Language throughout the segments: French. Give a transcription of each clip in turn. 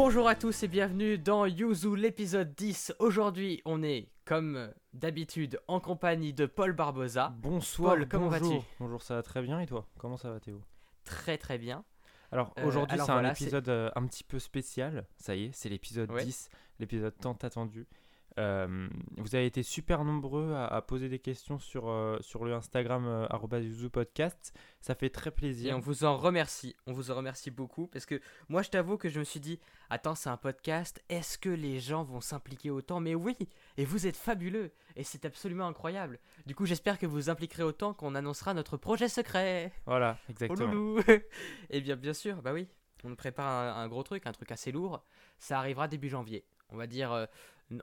Bonjour à tous et bienvenue dans Yuzu l'épisode 10. Aujourd'hui, on est comme d'habitude en compagnie de Paul Barbosa. Bonsoir, Paul, comment bonjour. vas-tu Bonjour, ça va très bien et toi? Comment ça va Théo? Très très bien. Alors Euh, aujourd'hui c'est voilà, un épisode euh, un petit peu spécial, ça y est, c'est l'épisode Ouais. 10, l'épisode tant attendu. Euh, vous avez été super nombreux à, à poser des questions sur, euh, sur le Instagram euh, podcast, ça fait très Et plaisir. on vous en remercie. On vous en remercie beaucoup parce que moi je t'avoue que je me suis dit attends, c'est un podcast, est-ce que les gens vont s'impliquer autant? Mais oui, et vous êtes fabuleux et c'est absolument incroyable. Du coup, j'espère que vous vous impliquerez autant qu'on annoncera notre projet secret. Voilà, Oh exactement. loulou Eh bien, bien sûr, bah oui. On prépare un, un gros truc, un truc assez lourd. Ça arrivera début janvier. On va dire euh,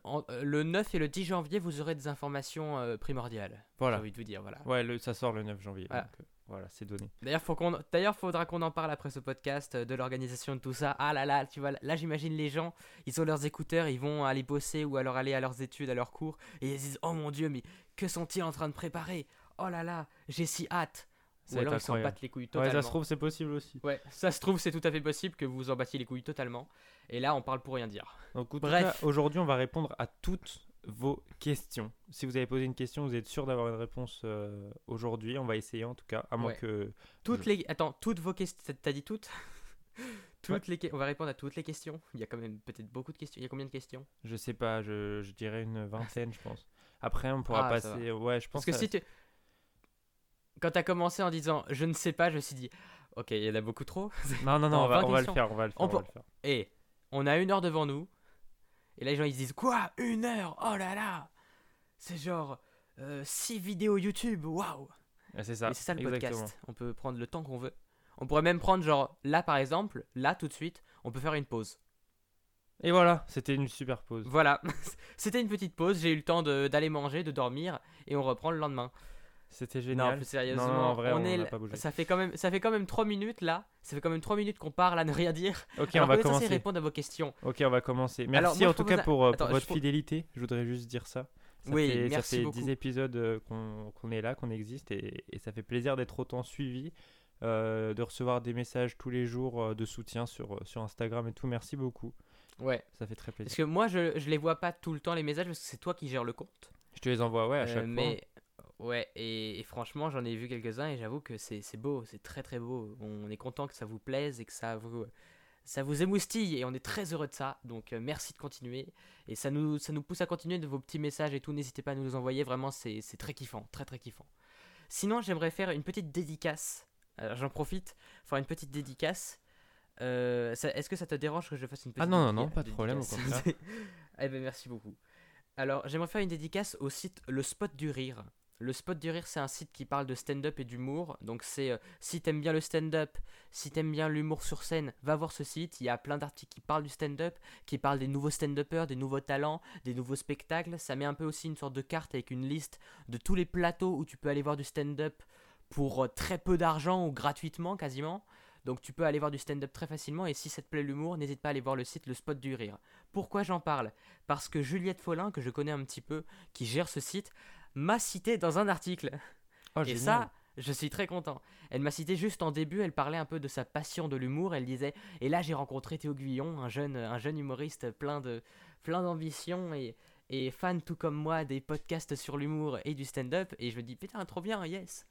en- euh, le 9 et le 10 janvier, vous aurez des informations euh, primordiales. J'ai Voilà. envie de vous dire, voilà. Ouais, le- ça sort le 9 janvier. Voilà. donc, euh, voilà, c'est donné. D'ailleurs, faut qu'on, d'ailleurs, faudra qu'on en parle après ce podcast euh, de l'organisation de tout ça. Ah là là, tu vois, là, j'imagine les gens, ils ont leurs écouteurs, ils vont aller bosser ou alors aller à leurs études, à leurs cours, et ils se disent, oh mon dieu, mais que sont-ils en train de préparer? Oh là là, j'ai si hâte. Ça Ou alors ils s'en battent les couilles Ouais, totalement. ça se trouve c'est possible aussi. Ouais, ça se trouve, c'est tout à fait possible que vous vous en battiez les couilles totalement. Et là, on parle pour rien dire. Donc, Bref. aujourd'hui, on va répondre à toutes vos questions. Si vous avez posé une question, vous êtes sûr d'avoir une réponse euh, aujourd'hui. On va essayer en tout cas, à moins Ouais. que. Toutes Je- les. Attends, toutes vos questions. T'as dit toutes? Toutes les. On va répondre à toutes les questions. Il y a quand même peut-être beaucoup de questions. Il y a combien de questions? Je sais pas, je, je dirais une vingtaine, je pense. Après, on pourra Ah, passer. Ouais, je pense Parce que ça- si tu. Quand t'as commencé en disant je ne sais pas, je me suis dit ok, il y en a beaucoup trop. Non, non, non, on va, 20 on va le faire, on va le faire. On on va peut- le faire. Et on a une heure devant nous. Et là, les gens ils se disent quoi Une heure? Oh là là C'est genre 6 vidéos YouTube, waouh c'est ça. Et c'est ça le exactement. podcast. On peut prendre le temps qu'on veut. On pourrait même prendre genre là par exemple, là tout de suite, on peut faire une pause. Et voilà, c'était une super pause. Voilà, c'était une petite pause, j'ai eu le temps d'aller manger, de dormir et on reprend le lendemain. C'était Non, génial. plus sérieusement, Non, non, en vrai, on est pas bougé. ça fait quand même ça fait quand même 3 minutes là, ça fait quand même 3 minutes qu'on parle à ne rien dire. Ok, Alors on va commencer. répondre à vos questions. Ok, on va commencer. Merci moi, en tout cas pour, euh, pour votre fidélité. Je voudrais juste dire ça. Ça Oui, fait, merci ça fait beaucoup. 10 épisodes euh, qu'on est là, qu'on existe, et, et ça fait plaisir d'être autant suivi, euh, de recevoir des messages tous les jours de soutien sur, sur Instagram et tout. Merci beaucoup. Ouais. Ça fait très plaisir. Parce que moi je, je les vois pas tout le temps les messages parce que c'est toi qui gères le compte. Je te les envoie, ouais, à Euh, chaque fois. mais ouais, et, et franchement, j'en ai vu quelques-uns et j'avoue que c'est beau, c'est très très beau. On est content que ça vous plaise et que ça vous ça vous émoustille et on est très heureux de ça. Donc euh, merci de continuer et ça nous ça nous pousse à continuer de vos petits messages et tout. N'hésitez pas à nous les envoyer, vraiment c'est très kiffant, très très kiffant. Sinon, j'aimerais faire une petite dédicace. Alors j'en profite, faire une petite dédicace. Euh, Est-ce que ça te dérange que je fasse une petite Ah non, non, non, pas de problème, au dédicace contraire. Eh ben merci beaucoup. Alors j'aimerais faire une dédicace au site Le Spot du Rire. Le Spot du Rire, c'est un site qui parle de stand-up et d'humour. Donc c'est euh, si t'aimes bien le stand-up, si t'aimes bien l'humour sur scène, va voir ce site. Il y a plein d'articles qui parlent du stand-up, qui parlent des nouveaux stand-uppers, des nouveaux talents, des nouveaux spectacles. Ça met un peu aussi une sorte de carte avec une liste de tous les plateaux où tu peux aller voir du stand-up pour euh, très peu d'argent ou gratuitement quasiment. Donc tu peux aller voir du stand-up très facilement et si ça te plaît l'humour, n'hésite pas à aller voir le site Le Spot du Rire. Pourquoi j'en parle? Parce que Juliette Follin, que je connais un petit peu, qui gère ce site, m'a cité dans un article. Oh, Et ça, je suis très content. Elle m'a cité juste en début, elle parlait un peu de sa passion de l'humour. Elle disait Et là, j'ai rencontré Théo Guillon, un jeune, un jeune humoriste plein de plein d'ambition et, et fan tout comme moi des podcasts sur l'humour et du stand-up. Et je me dis Putain, trop bien, yes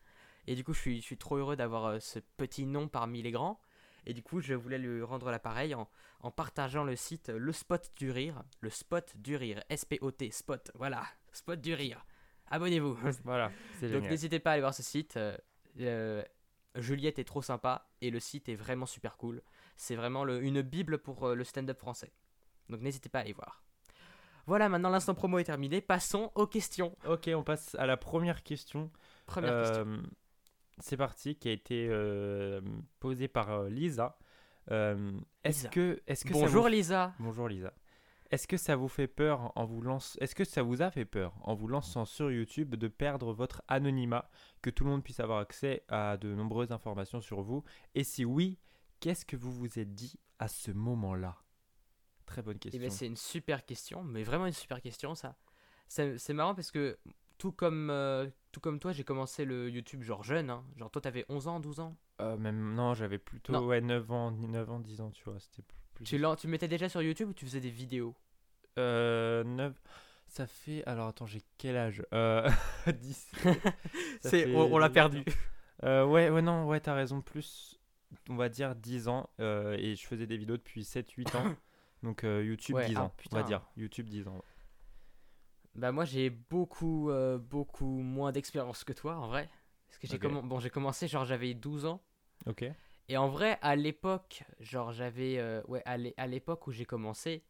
Et du coup, je suis, je suis trop heureux d'avoir euh, ce petit nom parmi les grands. Et du coup, je voulais lui rendre l'appareil en, en partageant le site Le Spot du Rire. Le Spot du Rire. S-P-O-T, Spot. Voilà, Spot du Rire. Abonnez-vous. Voilà, Donc n'hésitez pas à aller voir ce site. euh, euh, Juliette est trop sympa et le site est vraiment super cool. C'est vraiment le- une bible pour euh, le stand-up français. Donc n'hésitez pas à aller voir. Voilà, maintenant l'instant promo est terminé. Passons aux questions. Ok, on passe à la première question. Première question. C'est parti, qui a été posée par Lisa. Est-ce que, Bonjour vous- Lisa. Bonjour Lisa. Est-ce que ça vous fait peur en vous lance... Est-ce que ça vous a fait peur en vous lançant sur YouTube de perdre votre anonymat, que tout le monde puisse avoir accès à de nombreuses informations sur vous? Et si oui, qu'est-ce que vous vous êtes dit à ce moment-là? Très bonne Eh question. ben, c'est une super question, mais vraiment une super question ça. C'est marrant parce que tout comme, euh, tout comme toi, j'ai commencé le YouTube genre jeune. hein. Genre toi, t'avais 11 ans, 12 ans? Euh, même non, j'avais plutôt Non. ouais, 9 ans, 9 ans, 10 ans, tu vois, c'était plus- plus. Tu, tu mettais déjà sur YouTube ou tu faisais des vidéos? Euh, 9. Ça fait. Alors attends, j'ai quel âge? Euh, 10. Ça C'est, fait on, on l'a 10 perdu. Euh, ouais, ouais, non, ouais, t'as raison. Plus, on va dire 10 ans. euh, et je faisais des vidéos depuis 7-8 ans. Donc euh, YouTube Ouais, 10 ah, ans, on va dire. YouTube 10 ans. Bah moi j'ai beaucoup euh, beaucoup moins d'expérience que toi en vrai. Parce que j'ai Ok. commen- bon, commencé genre j'avais 12 ans. Ok. Et en vrai à l'époque, genre j'avais euh, ouais à l'époque où j'ai commencé,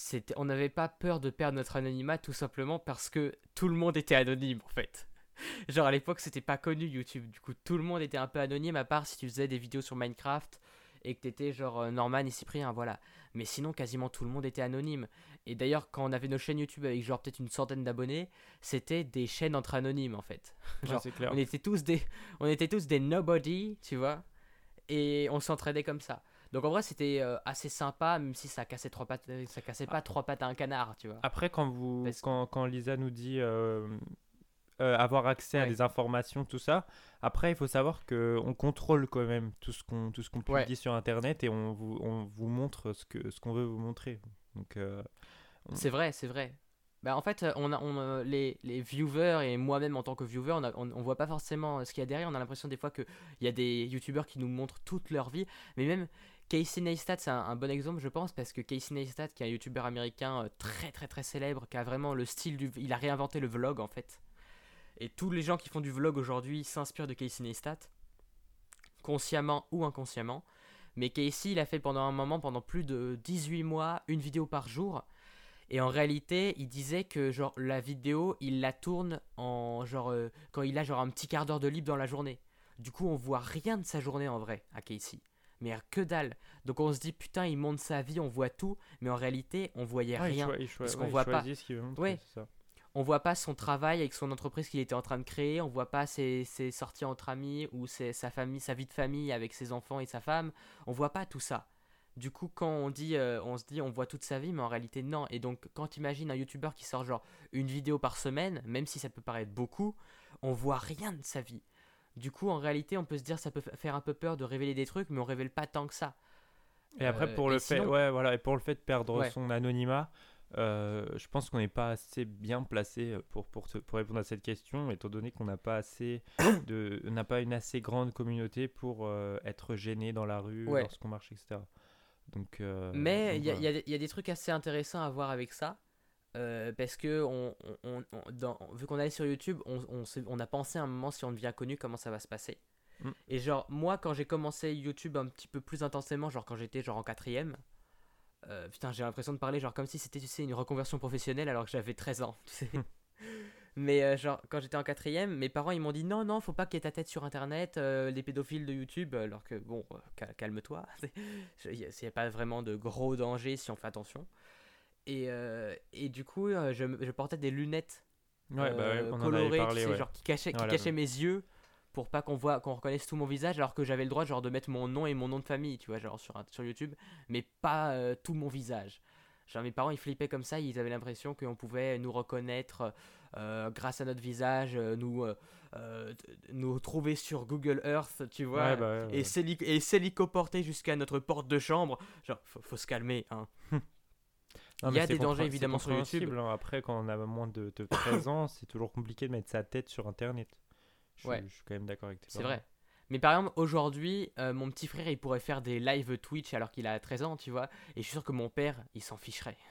c'était on n'avait pas peur de perdre notre anonymat tout simplement parce que tout le monde était anonyme en fait. Genre à l'époque c'était pas connu YouTube, du coup tout le monde était un peu anonyme à part si tu faisais des vidéos sur Minecraft et que t'étais genre euh, Norman et Cyprien, voilà. Mais sinon quasiment tout le monde était anonyme. Et d'ailleurs quand on avait nos chaînes YouTube avec genre peut-être une centaine d'abonnés, c'était des chaînes entre anonymes en fait. Genre, clair. On était tous des, on était tous des nobody, tu vois, et on s'entraidait comme ça. Donc en vrai c'était euh, assez sympa, même si ça cassait trois pattes, euh, ça cassait pas trois pattes à un canard, tu vois. Après, quand, vous, Parce quand, quand Lisa nous dit euh, avoir accès à des informations, tout ça, après, il faut savoir qu'on contrôle quand même tout ce qu'on tout ce qu'on Ouais. publie sur Internet et on vous, on vous montre ce qu'on ce qu'on veut vous montrer. Donc, euh, C'est vrai, c'est vrai. Bah, en fait, on a, on les, les viewers et moi-même en tant que viewer, on, a- on, on voit pas forcément ce qu'il y a derrière. On a l'impression des fois qu'il y a des youtubeurs qui nous montrent toute leur vie. Mais même Casey Neistat, c'est un, bon exemple, je pense, parce que Casey Neistat, qui est un youtubeur américain euh, très très très célèbre, qui a vraiment le style du. Il a réinventé le vlog en fait. Et tous les gens qui font du vlog aujourd'hui s'inspirent de Casey Neistat, consciemment ou inconsciemment. Mais Casey, il a fait pendant un moment, pendant plus de 18 mois, une vidéo par jour. Et en réalité, il disait que genre la vidéo, il la tourne en genre euh, quand il a genre un petit quart d'heure de libre dans la journée. Du coup, on voit rien de sa journée en vrai à Casey. Mais que dalle. Donc on se dit putain, il montre sa vie, on voit tout, mais en réalité, on voyait il rien. il parce qu'on ouais, voit pas. choisit ce qu'il veut montrer, Ouais. ça. On voit pas son travail avec son entreprise qu'il était en train de créer, on voit pas ses, ses sorties entre amis ou ses- sa famille, sa vie de famille avec ses enfants et sa femme. On voit pas tout ça. Du coup, quand on dit, euh, on se dit, on voit toute sa vie, mais en réalité non. Et donc, quand imagines un youtubeur qui sort genre une vidéo par semaine, même si ça peut paraître beaucoup, on voit rien de sa vie. Du coup, en réalité, on peut se dire ça peut fa- faire un peu peur de révéler des trucs, mais on révèle pas tant que ça. Et après, Euh, pour le fait, sinon- ouais, voilà, et pour le fait de perdre Ouais. son anonymat, euh, je pense qu'on n'est pas assez bien placé pour, pour, te- pour répondre à cette question, étant donné qu'on n'a pas assez de, n'a pas une assez grande communauté pour euh, être gêné dans la rue Ouais. lorsqu'on marche, etc. Donc, Mais y, y il y a des trucs assez intéressants à voir avec ça. Euh, parce que on, on- on- dans- vu qu'on est sur YouTube, on, on, s'est- on a pensé à un moment si on devient connu comment ça va se passer. Mm. Et genre moi quand j'ai commencé YouTube un petit peu plus intensément, genre quand j'étais genre en quatrième, euh, putain j'ai l'impression de parler genre comme si c'était tu sais une reconversion professionnelle alors que j'avais 13 ans. Tu sais. Mais euh, genre quand j'étais en quatrième, mes parents ils m'ont dit non non faut pas qu'il y ait ta tête sur internet, euh, les pédophiles de YouTube, alors que bon cal- calme-toi, il n'y a, pas vraiment de gros danger si on fait attention. Et, euh, et du coup euh, je, je portais des lunettes Ouais, bah ouais, euh, colorées, parlé, tu sais, ouais. genre qui cachaient, qui Voilà, cachaient mes yeux pour pas qu'on voit qu'on reconnaisse tout mon visage alors que j'avais le droit genre de mettre mon nom et mon nom de famille tu vois genre sur, un- sur YouTube mais pas euh, tout mon visage genre mes parents ils flippaient comme ça ils avaient l'impression qu'on pouvait nous reconnaître euh, grâce à notre visage nous euh, nous trouver sur Google Earth tu vois Ouais, bah ouais, ouais. et s'hélicoporter jusqu'à notre porte de chambre genre faut, faut se calmer hein Non, il y a des dangers, évidemment, sur YouTube. hein. Après, quand on a moins de, de 13 ans, c'est toujours compliqué de mettre sa tête sur Internet. Je, suis- Ouais. je suis quand même d'accord avec tes C'est vrai. Mais par exemple, aujourd'hui, euh, mon petit frère, il pourrait faire des live Twitch alors qu'il a 13 ans, tu vois. Et je suis sûr que mon père, il s'en ficherait.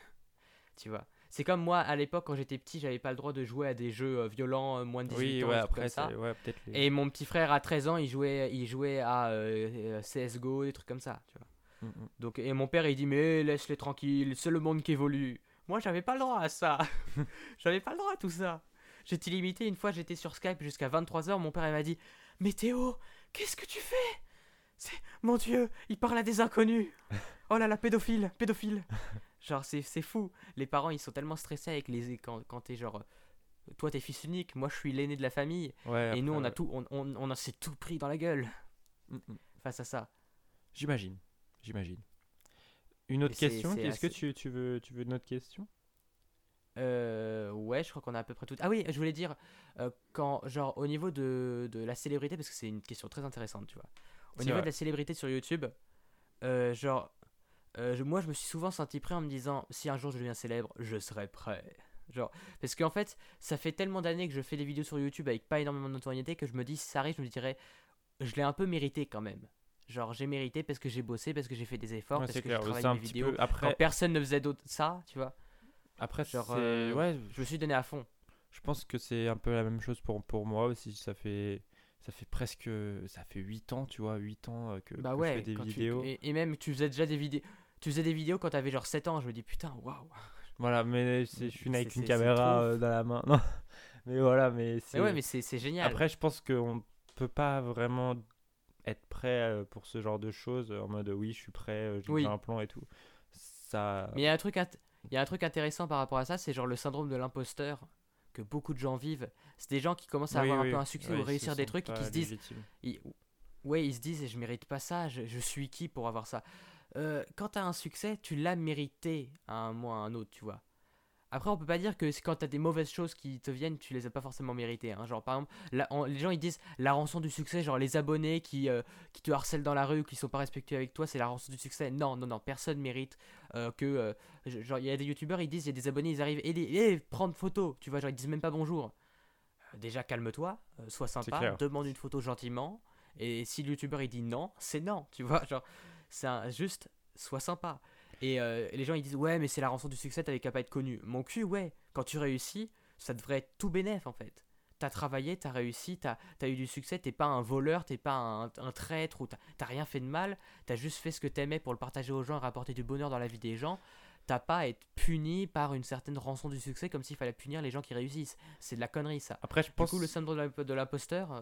Tu vois. C'est comme moi, à l'époque, quand j'étais petit, j'avais pas le droit de jouer à des jeux euh, violents, euh, moins de 18 Oui, ans, ouais, après, comme ça. ouais, les- Et mon petit frère, à 13 ans, il jouait, il jouait à CSGO, des trucs comme ça, tu vois. Mm, mm. Donc, et mon père, il dit, mais laisse-les tranquilles, c'est le monde qui évolue. Moi, j'avais pas le droit à ça. j'avais pas le droit à tout ça. J'étais limité. Une fois, j'étais sur Skype jusqu'à 23h. Mon père, il m'a dit, mais Théo, qu'est-ce que tu fais? C'est Mon Dieu, il parle à des inconnus. Oh là là, pédophile, pédophile. genre, c'est c'est fou. Les parents, ils sont tellement stressés avec les quand, quand t'es genre. euh, Toi, t'es fils unique, moi, je suis l'aîné de la famille. Ouais, et nous, on a ouais. tout, on, on, on a s'est tout pris dans la gueule mm. face à ça. J'imagine, j'imagine. Une autre question Est-ce que assez- tu, tu veux, tu veux une autre question? Euh, ouais, je crois qu'on a à peu près tout. Ah oui, je voulais dire, euh, quand, genre, au niveau de, de la célébrité, parce que c'est une question très intéressante, tu vois. Au niveau vrai. de la célébrité sur YouTube, euh, genre, euh, je- moi je me suis souvent senti prêt en me disant si un jour je deviens célèbre, je serai prêt. Genre, parce qu'en fait, ça fait tellement d'années que je fais des vidéos sur YouTube avec pas énormément de notoriété que je me dis si ça arrive, je me dirais je l'ai un peu mérité quand même. Genre, j'ai mérité parce que j'ai bossé, parce que j'ai fait des efforts, Ouais, parce que j'ai travaillé un mes petit vidéos. peu. Quand Après, personne ne faisait d'autre ça, tu vois. après genre, euh, ouais, Je me suis donné à fond. Je pense que c'est un peu la même chose pour, pour moi aussi. Ça fait, ça fait presque. Ça fait 8 ans, tu vois, 8 ans euh, que, Bah que ouais, je fais des quand tu- vidéos. et, même tu faisais déjà des vidéos. Tu faisais des vidéos quand t'avais genre 7 ans, je me dis putain, waouh. Voilà, mais je suis avec une caméra euh, dans la main. Non. Mais voilà, mais c'est. Ouais, mais c'est génial. Après, je pense qu'on peut pas vraiment être prêt euh, pour ce genre de choses en mode oui, je suis prêt, euh, j'ai Oui. un plan et tout. Ça. Mais il y a un truc il y a un truc intéressant par rapport à ça, c'est genre le syndrome de l'imposteur que beaucoup de gens vivent. C'est des gens qui commencent à Oui, avoir oui, un peu un succès ou réussir des trucs et qui se disent ils- ouais, ils se disent je mérite pas ça, je, je suis qui pour avoir ça? Euh, quand t'as un succès, tu l'as mérité à un ou à un autre, tu vois. Après, on peut pas dire que quand t'as des mauvaises choses qui te viennent, tu les as pas forcément méritées. hein. Genre, par exemple, la- les gens ils disent la rançon du succès, genre les abonnés qui, euh, qui te harcèlent dans la rue ou qui sont pas respectueux avec toi, c'est la rançon du succès. Non, non, non, personne mérite euh, que. euh, genre, il y a des youtubeurs, ils disent, il y a des abonnés, ils arrivent et, les- et prendre photo, tu vois, genre ils disent même pas bonjour. Déjà, calme-toi, sois sympa, demande une photo gentiment. Et si le youtubeur il dit non, c'est non, tu vois, genre, c'est juste, sois sympa. Et euh, les gens ils disent ouais mais c'est la rançon du succès t'avais qu'à pas être connu. Mon cul ouais, quand tu réussis, ça devrait être tout bénef en fait. T'as travaillé, t'as réussi, t'as as eu du succès, t'es pas un voleur, t'es pas un, un traître ou t'as rien fait de mal, t'as juste fait ce que t'aimais pour le partager aux gens et rapporter du bonheur dans la vie des gens. T'as pas à être puni par une certaine rançon du succès comme s'il fallait punir les gens qui réussissent. C'est de la connerie ça. Après, je Du pense. coup le syndrome de l'imp- de l'imposteur, euh,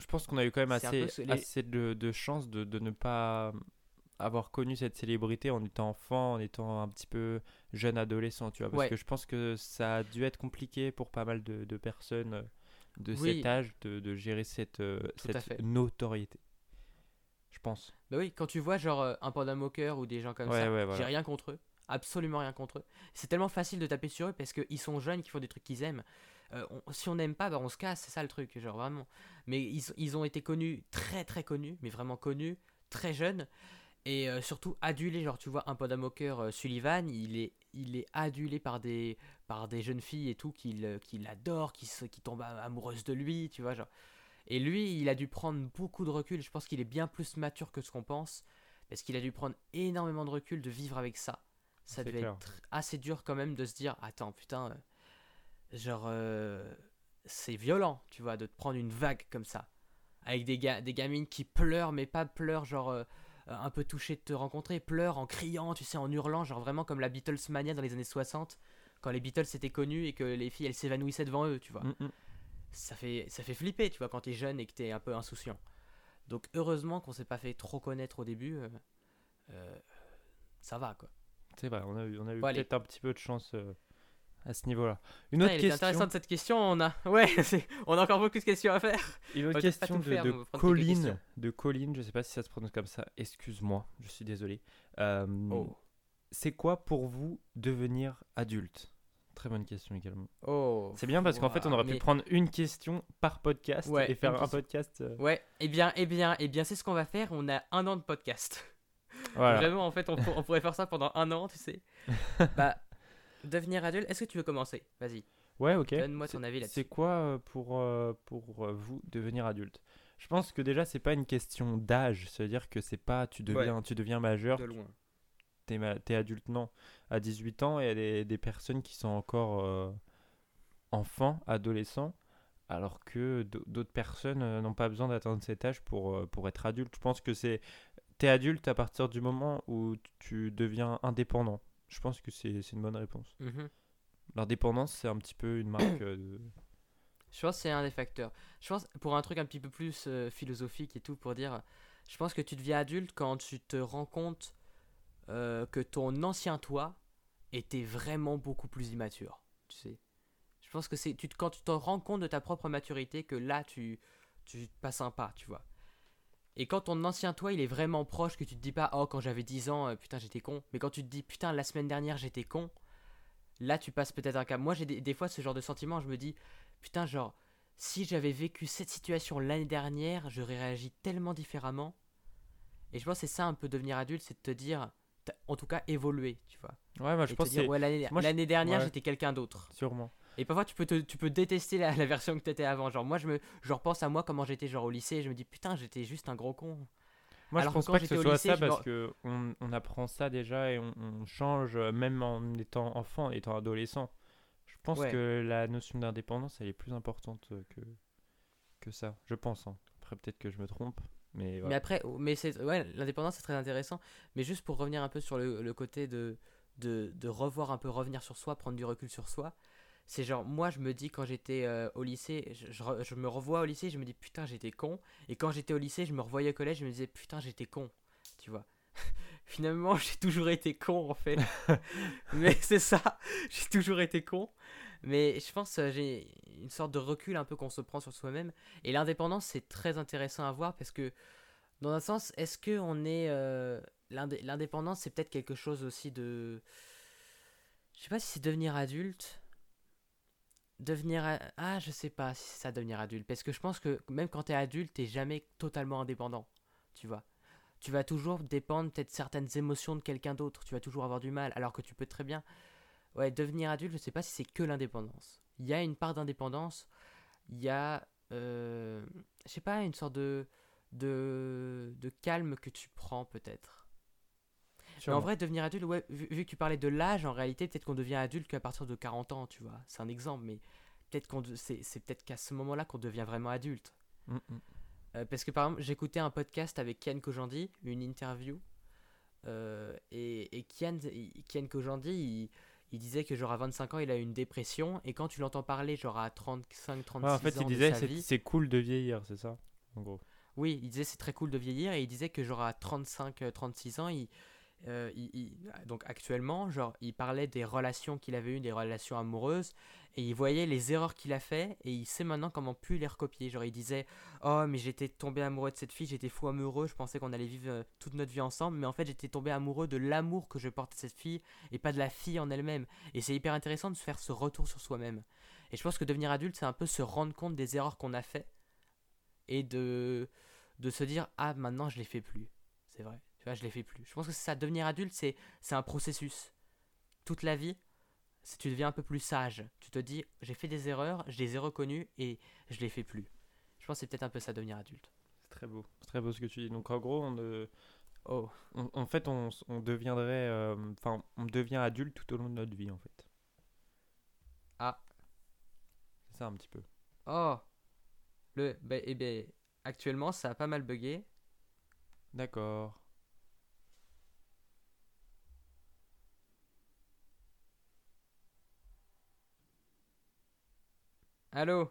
Je pense qu'on a eu quand même assez, peu ce- les- assez de, de chance de, de ne pas avoir connu cette célébrité en étant enfant, en étant un petit peu jeune adolescent, tu vois. Parce Ouais. que je pense que ça a dû être compliqué pour pas mal de, de personnes euh, de Oui. cet âge de, de gérer cette, euh, cette notoriété. Je pense. Bah oui, quand tu vois genre euh, un panda moqueur ou des gens comme Ouais, ça, ouais, j'ai rien contre eux, absolument rien contre eux. C'est tellement facile de taper sur eux parce qu'ils sont jeunes, qui font des trucs qu'ils aiment. Euh, on- si on n'aime pas, bah on se casse, c'est ça le truc, genre vraiment. Mais ils, ils ont été connus, très très connus, mais vraiment connus, très jeunes. Et euh, surtout adulés, genre tu vois un panda moqueur euh, Sullivan, il est, il est adulé par des, par des jeunes filles et tout qui, le- qui l'adorent, qui, se- qui tombent am- amoureuses de lui, tu vois genre. Et lui, il a dû prendre beaucoup de recul. Je pense qu'il est bien plus mature que ce qu'on pense. Parce qu'il a dû prendre énormément de recul de vivre avec ça. Ça devait clair. être assez dur quand même de se dire Attends, putain, euh, genre, euh, c'est violent, tu vois, de te prendre une vague comme ça. Avec des, ga- des gamines qui pleurent, mais pas pleurent, genre, euh, un peu touchées de te rencontrer, pleurent en criant, tu sais, en hurlant, genre vraiment comme la Beatles mania dans les années 60, quand les Beatles étaient connus et que les filles elles s'évanouissaient devant eux, tu vois Mm, mm. ça fait, ça fait flipper, tu vois, quand t'es jeune et que t'es un peu insouciant. Donc heureusement qu'on s'est pas fait trop connaître au début. euh, euh, ça va, quoi. C'est vrai, on a eu, on a eu Bon, peut-être un petit peu de chance euh, à ce niveau-là. Une autre était question, intéressante cette question. On a, ouais, on a encore beaucoup de questions à faire. une autre question de, faire, de Colline, de Colline, je sais pas si ça se prononce comme ça, excuse-moi, je suis désolé. Euh, Oh, C'est quoi pour vous devenir adulte? Très bonne question également. oh. C'est bien parce qu'en fait on aurait pu prendre une question par podcast Ouais, et faire un podcast. euh, Ouais, eh bien, eh bien, eh bien, c'est ce qu'on va faire. On a un an de podcast. Voilà. Vraiment, en fait, on, pour- on pourrait faire ça pendant un an, tu sais. bah, devenir adulte. Est-ce que tu veux commencer? Vas-y. Ouais, ok. Donne-moi ton C'est- avis là-dessus. C'est quoi euh, pour, euh, pour euh, vous devenir adulte? Je pense que déjà c'est pas une question d'âge, c'est-à-dire que c'est pas tu deviens, tu deviens majeur, De loin. t'es ma- t'es adulte, non. À 18 ans, il y a des, des personnes qui sont encore euh, enfants, adolescents, alors que d'autres personnes n'ont pas besoin d'atteindre cet âge pour, pour être adulte. Je pense que c'est. T'es adulte à partir du moment où tu deviens indépendant. Je pense que c'est une bonne réponse. Mhm. L'indépendance, c'est un petit peu une marque euh, de. Je pense que c'est un des facteurs. Je pense, pour un truc un petit peu plus euh, philosophique et tout, pour dire, je pense que tu deviens adulte quand tu te rends compte euh, que ton ancien toi était vraiment beaucoup plus immature. Tu sais. Je pense que c'est tu, quand tu te rends compte de ta propre maturité que là, tu, tu passes un pas, tu vois. Et quand ton ancien toi, il est vraiment proche, que tu te dis pas, oh, quand j'avais 10 ans, euh, putain, j'étais con. Mais quand tu te dis, putain, la semaine dernière, j'étais con, là, tu passes peut-être un cap. Moi, j'ai des, des fois ce genre de sentiment, je me dis, putain, genre, si j'avais vécu cette situation l'année dernière, j'aurais réagi tellement différemment. Et je pense que c'est ça un peu devenir adulte, c'est de te dire, en tout cas évolué, tu vois. Ouais, moi je Et pense que dire, c'est ouais, l'année moi, je- l'année dernière, ouais. j'étais quelqu'un d'autre. sûrement. Et parfois, tu peux, te- tu peux détester la, la version que t'étais avant. Genre, moi, je, me, je repense à moi, comment j'étais genre au lycée, et je me dis, putain, j'étais juste un gros con. Moi, Alors je pense pas que ce soit lycée, ça me- parce que on, apprend ça déjà et on, on change euh, même en étant enfant, étant adolescent. Je pense Ouais. que la notion d'indépendance, elle est plus importante euh, que, que ça. Je pense. hein. Après, peut-être que je me trompe. Mais Mais après, mais c'est ouais, l'indépendance c'est très intéressant. Mais juste pour revenir un peu sur le, le côté de, de, de revoir un peu, revenir sur soi, prendre du recul sur soi. C'est genre, moi je me dis quand j'étais euh, au lycée, je, je me revois au lycée, je me dis putain j'étais con. Et quand j'étais au lycée, je me revoyais au collège, je me disais putain j'étais con. Tu vois. Finalement, j'ai toujours été con en fait. Mais c'est ça, j'ai toujours été con. Mais je pense que j'ai une sorte de recul un peu qu'on se prend sur soi-même. Et l'indépendance, c'est très intéressant à voir parce que, dans un sens, est-ce que on est. euh, l'indé- L'indépendance, c'est peut-être quelque chose aussi de. Je sais pas si c'est devenir adulte. Devenir. Ah, je sais pas si c'est ça, devenir adulte. Parce que je pense que même quand t'es adulte, t'es jamais totalement indépendant. Tu vois. Tu vas toujours dépendre peut-être certaines émotions de quelqu'un d'autre. Tu vas toujours avoir du mal. Alors que tu peux très bien. Ouais, devenir adulte, je sais pas si c'est que l'indépendance. Il y a une part d'indépendance. Il y a. euh, je sais pas, une sorte de. De, de calme que tu prends peut-être. Mais en vrai, devenir adulte, ouais, vu, vu que tu parlais de l'âge, en réalité, peut-être qu'on devient adulte qu'à partir de 40 ans, tu vois. C'est un exemple, mais peut-être qu'on de- c'est, c'est peut-être qu'à ce moment-là qu'on devient vraiment adulte. Mm, mm. Euh, parce que par exemple, j'écoutais un podcast avec Kian Kojandi, une interview, euh, et, et Kian, Kojandi, il, il disait que genre à 25 ans, il a eu une dépression, et quand tu l'entends parler, genre à 35, 36 Ouais, en fait, ans il disait sa c'est vie, c'est cool de vieillir, c'est ça En gros. oui, il disait c'est très cool de vieillir et il disait que genre à 35, euh, 36 ans, il, euh, donc actuellement, genre il parlait des relations qu'il avait eues, des relations amoureuses et il voyait les erreurs qu'il a fait et il sait maintenant comment plus les recopier. Genre il disait "Oh, mais j'étais tombé amoureux de cette fille, j'étais fou amoureux, je pensais qu'on allait vivre euh, toute notre vie ensemble, mais en fait, j'étais tombé amoureux de l'amour que je porte à cette fille et pas de la fille en elle-même." Et c'est hyper intéressant de se faire ce retour sur soi-même. Et je pense que devenir adulte, c'est un peu se rendre compte des erreurs qu'on a fait et de de se dire ah maintenant je les fais plus c'est vrai tu vois je les fais plus je pense que c'est ça devenir adulte c'est c'est un processus toute la vie tu deviens un peu plus sage tu te dis j'ai fait des erreurs je les ai reconnues et je les fais plus je pense que c'est peut-être un peu ça devenir adulte C'est très beau. C'est très beau ce que tu dis. Donc en gros, on, euh, oh on- en fait, on, deviendrait. euh, Enfin, on devient adulte tout au long de notre vie, en fait. Ah. C'est ça un petit peu. oh le ben eh ben actuellement ça a pas mal bugué D'accord. Allô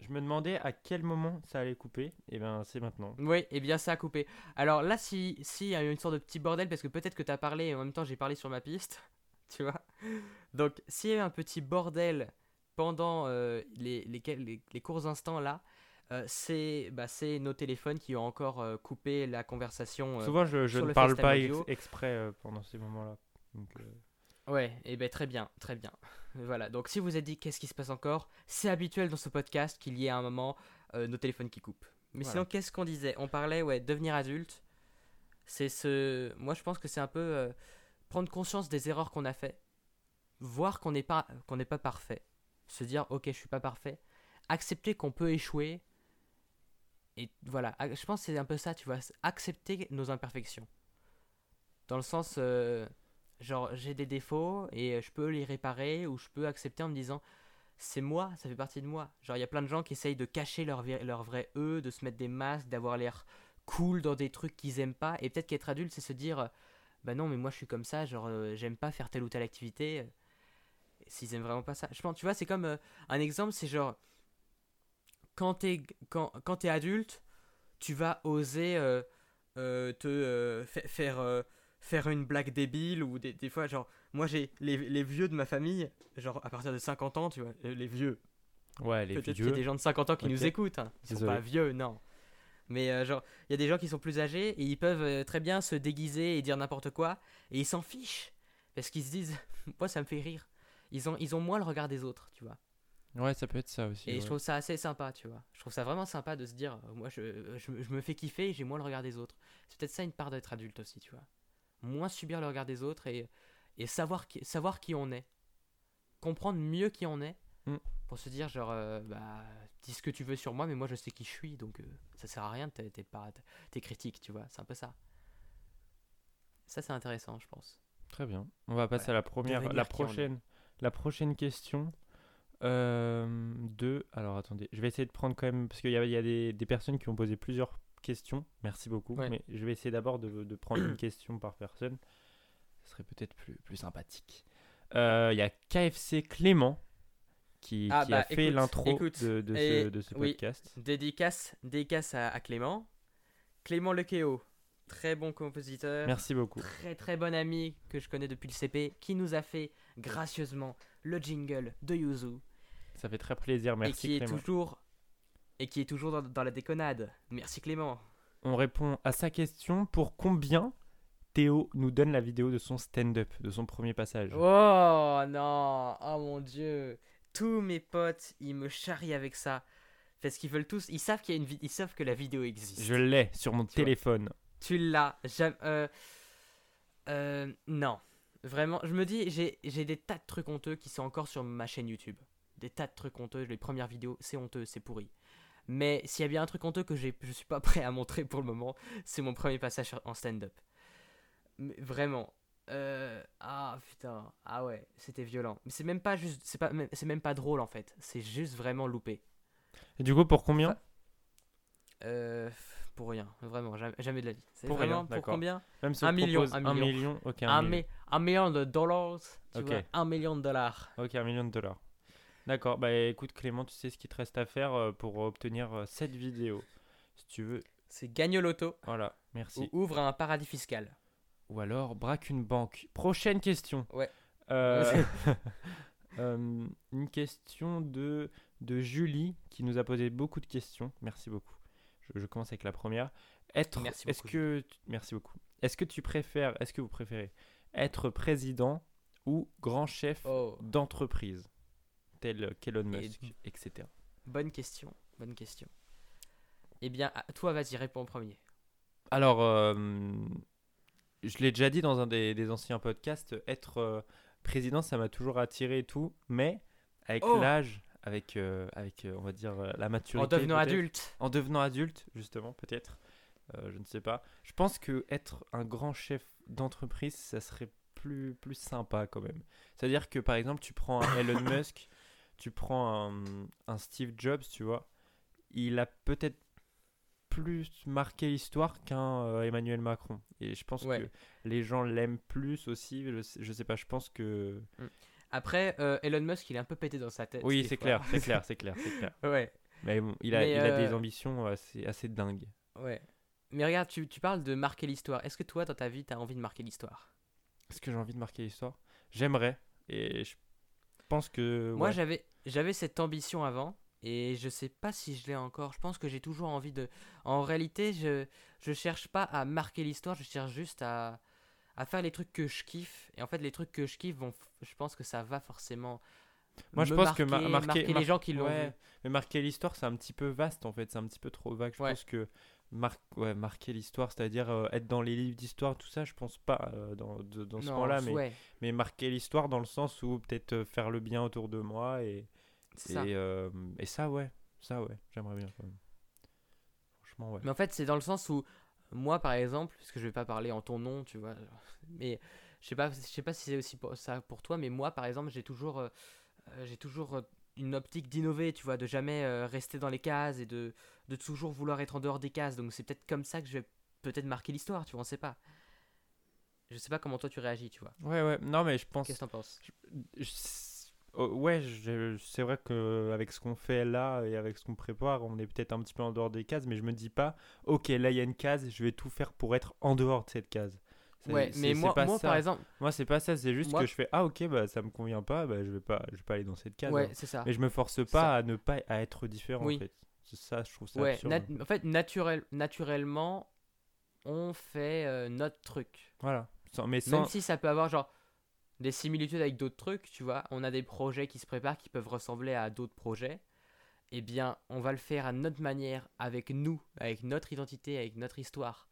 Je me demandais à quel moment ça allait couper. Et ben, c'est maintenant. Oui, et bien ça a coupé. Alors là, si si y a eu une sorte de petit bordel, parce que peut-être que tu as parlé et en même temps j'ai parlé sur ma piste, tu vois. Donc s'il y a eu un petit bordel pendant euh, les, les, les, les courts instants là, euh, c'est bah, nos téléphones qui ont encore euh, coupé la conversation. Souvent, je, ne le parle pas ex- exprès pendant ces moments-là. Donc, Ouais, et ben très bien, très bien. Voilà, donc si vous êtes dit qu'est-ce qui se passe encore, c'est habituel dans ce podcast qu'il y ait à un moment euh, nos téléphones qui coupent. Mais Voilà. sinon, qu'est-ce qu'on disait? On parlait, ouais, devenir adulte. C'est ce. Moi, je pense que c'est un peu euh, prendre conscience des erreurs qu'on a fait, voir qu'on n'est pas qu'on n'est pas parfait, se dire ok, je suis pas parfait, accepter qu'on peut échouer. Et voilà, ac- je pense que c'est un peu ça, tu vois, accepter nos imperfections. Dans le sens, euh, genre, j'ai des défauts et je peux les réparer ou je peux accepter en me disant, c'est moi, ça fait partie de moi. Genre, il y a plein de gens qui essayent de cacher leur, leur vrai eux, de se mettre des masques, d'avoir l'air cool dans des trucs qu'ils aiment pas. Et peut-être qu'être adulte, c'est se dire, bah non, mais moi je suis comme ça, genre, euh, j'aime pas faire telle ou telle activité. euh, S'ils aiment vraiment pas ça. Je pense, tu vois, c'est comme euh, un exemple, c'est genre, quand t'es quand, quand adulte, tu vas oser te fa- faire faire une blague débile ou des, des fois genre moi j'ai les, les vieux de ma famille genre à partir de 50 ans tu vois euh, les vieux ouais, les peut-être vieux. des gens de 50 ans qui nous écoutent hein. ils sont pas vieux non mais euh, genre il y a des gens qui sont plus âgés et ils peuvent euh, très bien se déguiser et dire n'importe quoi et ils s'en fichent parce qu'ils se disent moi ça me fait rire ils ont ils ont moins le regard des autres tu vois Ouais, ça peut être ça aussi. et ouais. je trouve ça assez sympa, tu vois. Je trouve ça vraiment sympa de se dire, moi, je, je, je me fais kiffer et j'ai moins le regard des autres. C'est peut-être ça une part d'être adulte aussi, tu vois. Moins subir le regard des autres et, et savoir, qui, savoir qui on est. Comprendre mieux qui on est Mm. pour se dire, genre, euh, bah, dis ce que tu veux sur moi, mais moi je sais qui je suis, donc euh, ça sert à rien, t'es t'es t'es critique, tu vois, c'est un peu ça. Ça, c'est intéressant, je pense. Très bien. On va passer Ouais. à la première, Devenir la prochaine, la prochaine question. Euh, de, alors attendez, je vais essayer de prendre quand même parce qu'il y a, il y a des, des personnes qui ont posé plusieurs questions. Merci beaucoup. Ouais. Mais je vais essayer d'abord de, de prendre une question par personne. Ce serait peut-être plus, plus sympathique. Euh, Il y a KFC Clément qui, Ah, qui bah, a fait l'intro de, de et- ce, de ce oui. podcast. Dédicace, dédicace à, à Clément. Clément Lequeo, très bon compositeur. Merci beaucoup. très très bon ami que je connais depuis le CP, qui nous a fait gracieusement le jingle de Yuzu Ça fait très plaisir. et Merci qui est Clément. toujours et qui est toujours dans, dans la déconnade. Merci Clément. On répond à sa question pour combien Théo nous donne la vidéo de son stand-up, de son premier passage? Oh non, oh mon dieu, tous mes potes ils me charrient avec ça parce qu'ils veulent tous, ils savent qu'il y a une vi- ils savent que la vidéo existe. Je l'ai sur mon Tu vois. téléphone. Tu l'as jamais. Euh, euh, non. Vraiment, je me dis, j'ai des tas de trucs honteux qui sont encore sur ma chaîne YouTube. Des tas de trucs honteux. Les premières vidéos, c'est honteux, c'est pourri. Mais s'il y a bien un truc honteux que je suis pas prêt à montrer pour le moment, c'est mon premier passage en stand-up. Vraiment. Euh, ah putain. Ah ouais, c'était violent. Mais c'est même pas juste. C'est pas- c'est même pas drôle en fait. C'est juste vraiment loupé. Et du coup, pour combien Euh, pour rien. Vraiment, jamais, jamais de la vie. C'est Pour rien, pour combien Même si un on million, propose un million. ok, un, un, million. mi- un million de dollars, tu vois, un million de dollars. Ok, un million de dollars. D'accord, bah écoute Clément, tu sais ce qu'il te reste à faire euh, pour obtenir euh, cette vidéo. Si tu veux, C'est gagne au loto voilà, merci. ou ouvre un paradis fiscal. Ou alors braque une banque. Prochaine question. Ouais. Euh, euh, une question de, de Julie qui nous a posé beaucoup de questions. Merci beaucoup. Je, je commence avec la première. Être, Merci est-ce beaucoup, que, tu- merci beaucoup. Est-ce que tu préfères, est-ce que vous préférez être président ou grand chef Oh, d'entreprise, tel qu'Elon Et- Musk, etc. bonne question, bonne question. Eh bien, toi, vas-y, réponds en premier. Alors, euh, je l'ai déjà dit dans un des, des anciens podcasts, être euh, président, ça m'a toujours attiré et tout, mais avec Oh l'âge, avec, euh, avec euh, on va dire, euh, la maturité. En devenant adulte. En devenant adulte, justement, peut-être. euh, je ne sais pas. Je pense que être un grand chef d'entreprise, ça serait plus, plus sympa quand même. C'est-à-dire que, par exemple, tu prends un Elon Musk, tu prends un, un Steve Jobs, tu vois, il a peut-être plus marqué l'histoire qu'un euh, Emmanuel Macron. Et je pense Ouais. que les gens l'aiment plus aussi. Je sais, je sais pas, je pense que... Après, euh, Elon Musk, il est un peu pété dans sa tête. Oui, c'est clair, c'est clair, c'est clair, c'est clair. ouais, Mais bon, il a, Mais, il a des euh, ambitions assez, assez dingues. ouais. Mais regarde, tu, tu parles de marquer l'histoire. Est-ce que toi, dans ta vie, tu as envie de marquer l'histoire? Est-ce que j'ai envie de marquer l'histoire? J'aimerais. Et je pense que. Moi, j'avais j'avais cette ambition avant et je sais pas si je l'ai encore. Je pense que j'ai toujours envie de. En réalité, je je cherche pas à marquer l'histoire, je cherche juste à à faire les trucs que je kiffe. Et en fait, les trucs que je kiffe vont. Je pense que ça va forcément. Moi, je pense que marquer, ma- marquer- les gens qui l'ont Ouais, vu. mais marquer l'histoire, c'est un petit peu vaste en fait. C'est un petit peu trop vague. Je Ouais. pense que mar- ouais, marquer l'histoire, c'est-à-dire euh, être dans les livres d'histoire, tout ça, je pense pas euh, dans, de- dans ce Non, point-là. Mais, ouais, mais marquer l'histoire dans le sens où peut-être euh, faire le bien autour de moi. Et, et, ça. euh, et ça, ouais. Ça, ouais. J'aimerais bien quand même. Franchement, ouais. Mais en fait, c'est dans le sens où moi, par exemple, parce que je vais pas parler en ton nom, tu vois, mais je sais pas, je sais pas si c'est aussi pour ça pour toi, mais moi, par exemple, j'ai toujours, j'ai toujours une optique d'innover, tu vois, de jamais euh, rester dans les cases et de, de toujours vouloir être en dehors des cases. Donc c'est peut-être comme ça que je vais peut-être marquer l'histoire, tu vois, on sait pas. Je sais pas comment toi tu réagis, tu vois. Ouais, ouais. Non, mais je pense. Qu'est-ce que t'en penses? Je- oh, ouais, je- c'est vrai que avec ce qu'on fait là et avec ce qu'on prépare, on est peut-être un petit peu en dehors des cases, mais je me dis pas, ok, là il y a une case, je vais tout faire pour être en dehors de cette case. Ouais, mais moi, par exemple, moi c'est pas ça, c'est juste moi- que je fais, ah ok, bah ça me convient pas, bah je vais pas, je vais pas aller dans cette case. ouais, hein. c'est ça. Mais je me force pas Ça. à ne pas à être différent Oui. en fait. C'est ça, je trouve ça Ouais, absurde. en fait, naturel, naturellement, on fait euh, notre truc. Voilà. Sans- mais Même si ça peut avoir genre des similitudes avec d'autres trucs, tu vois, on a des projets qui se préparent qui peuvent ressembler à d'autres projets. Eh bien, on va le faire à notre manière, avec nous, avec notre identité, avec notre histoire.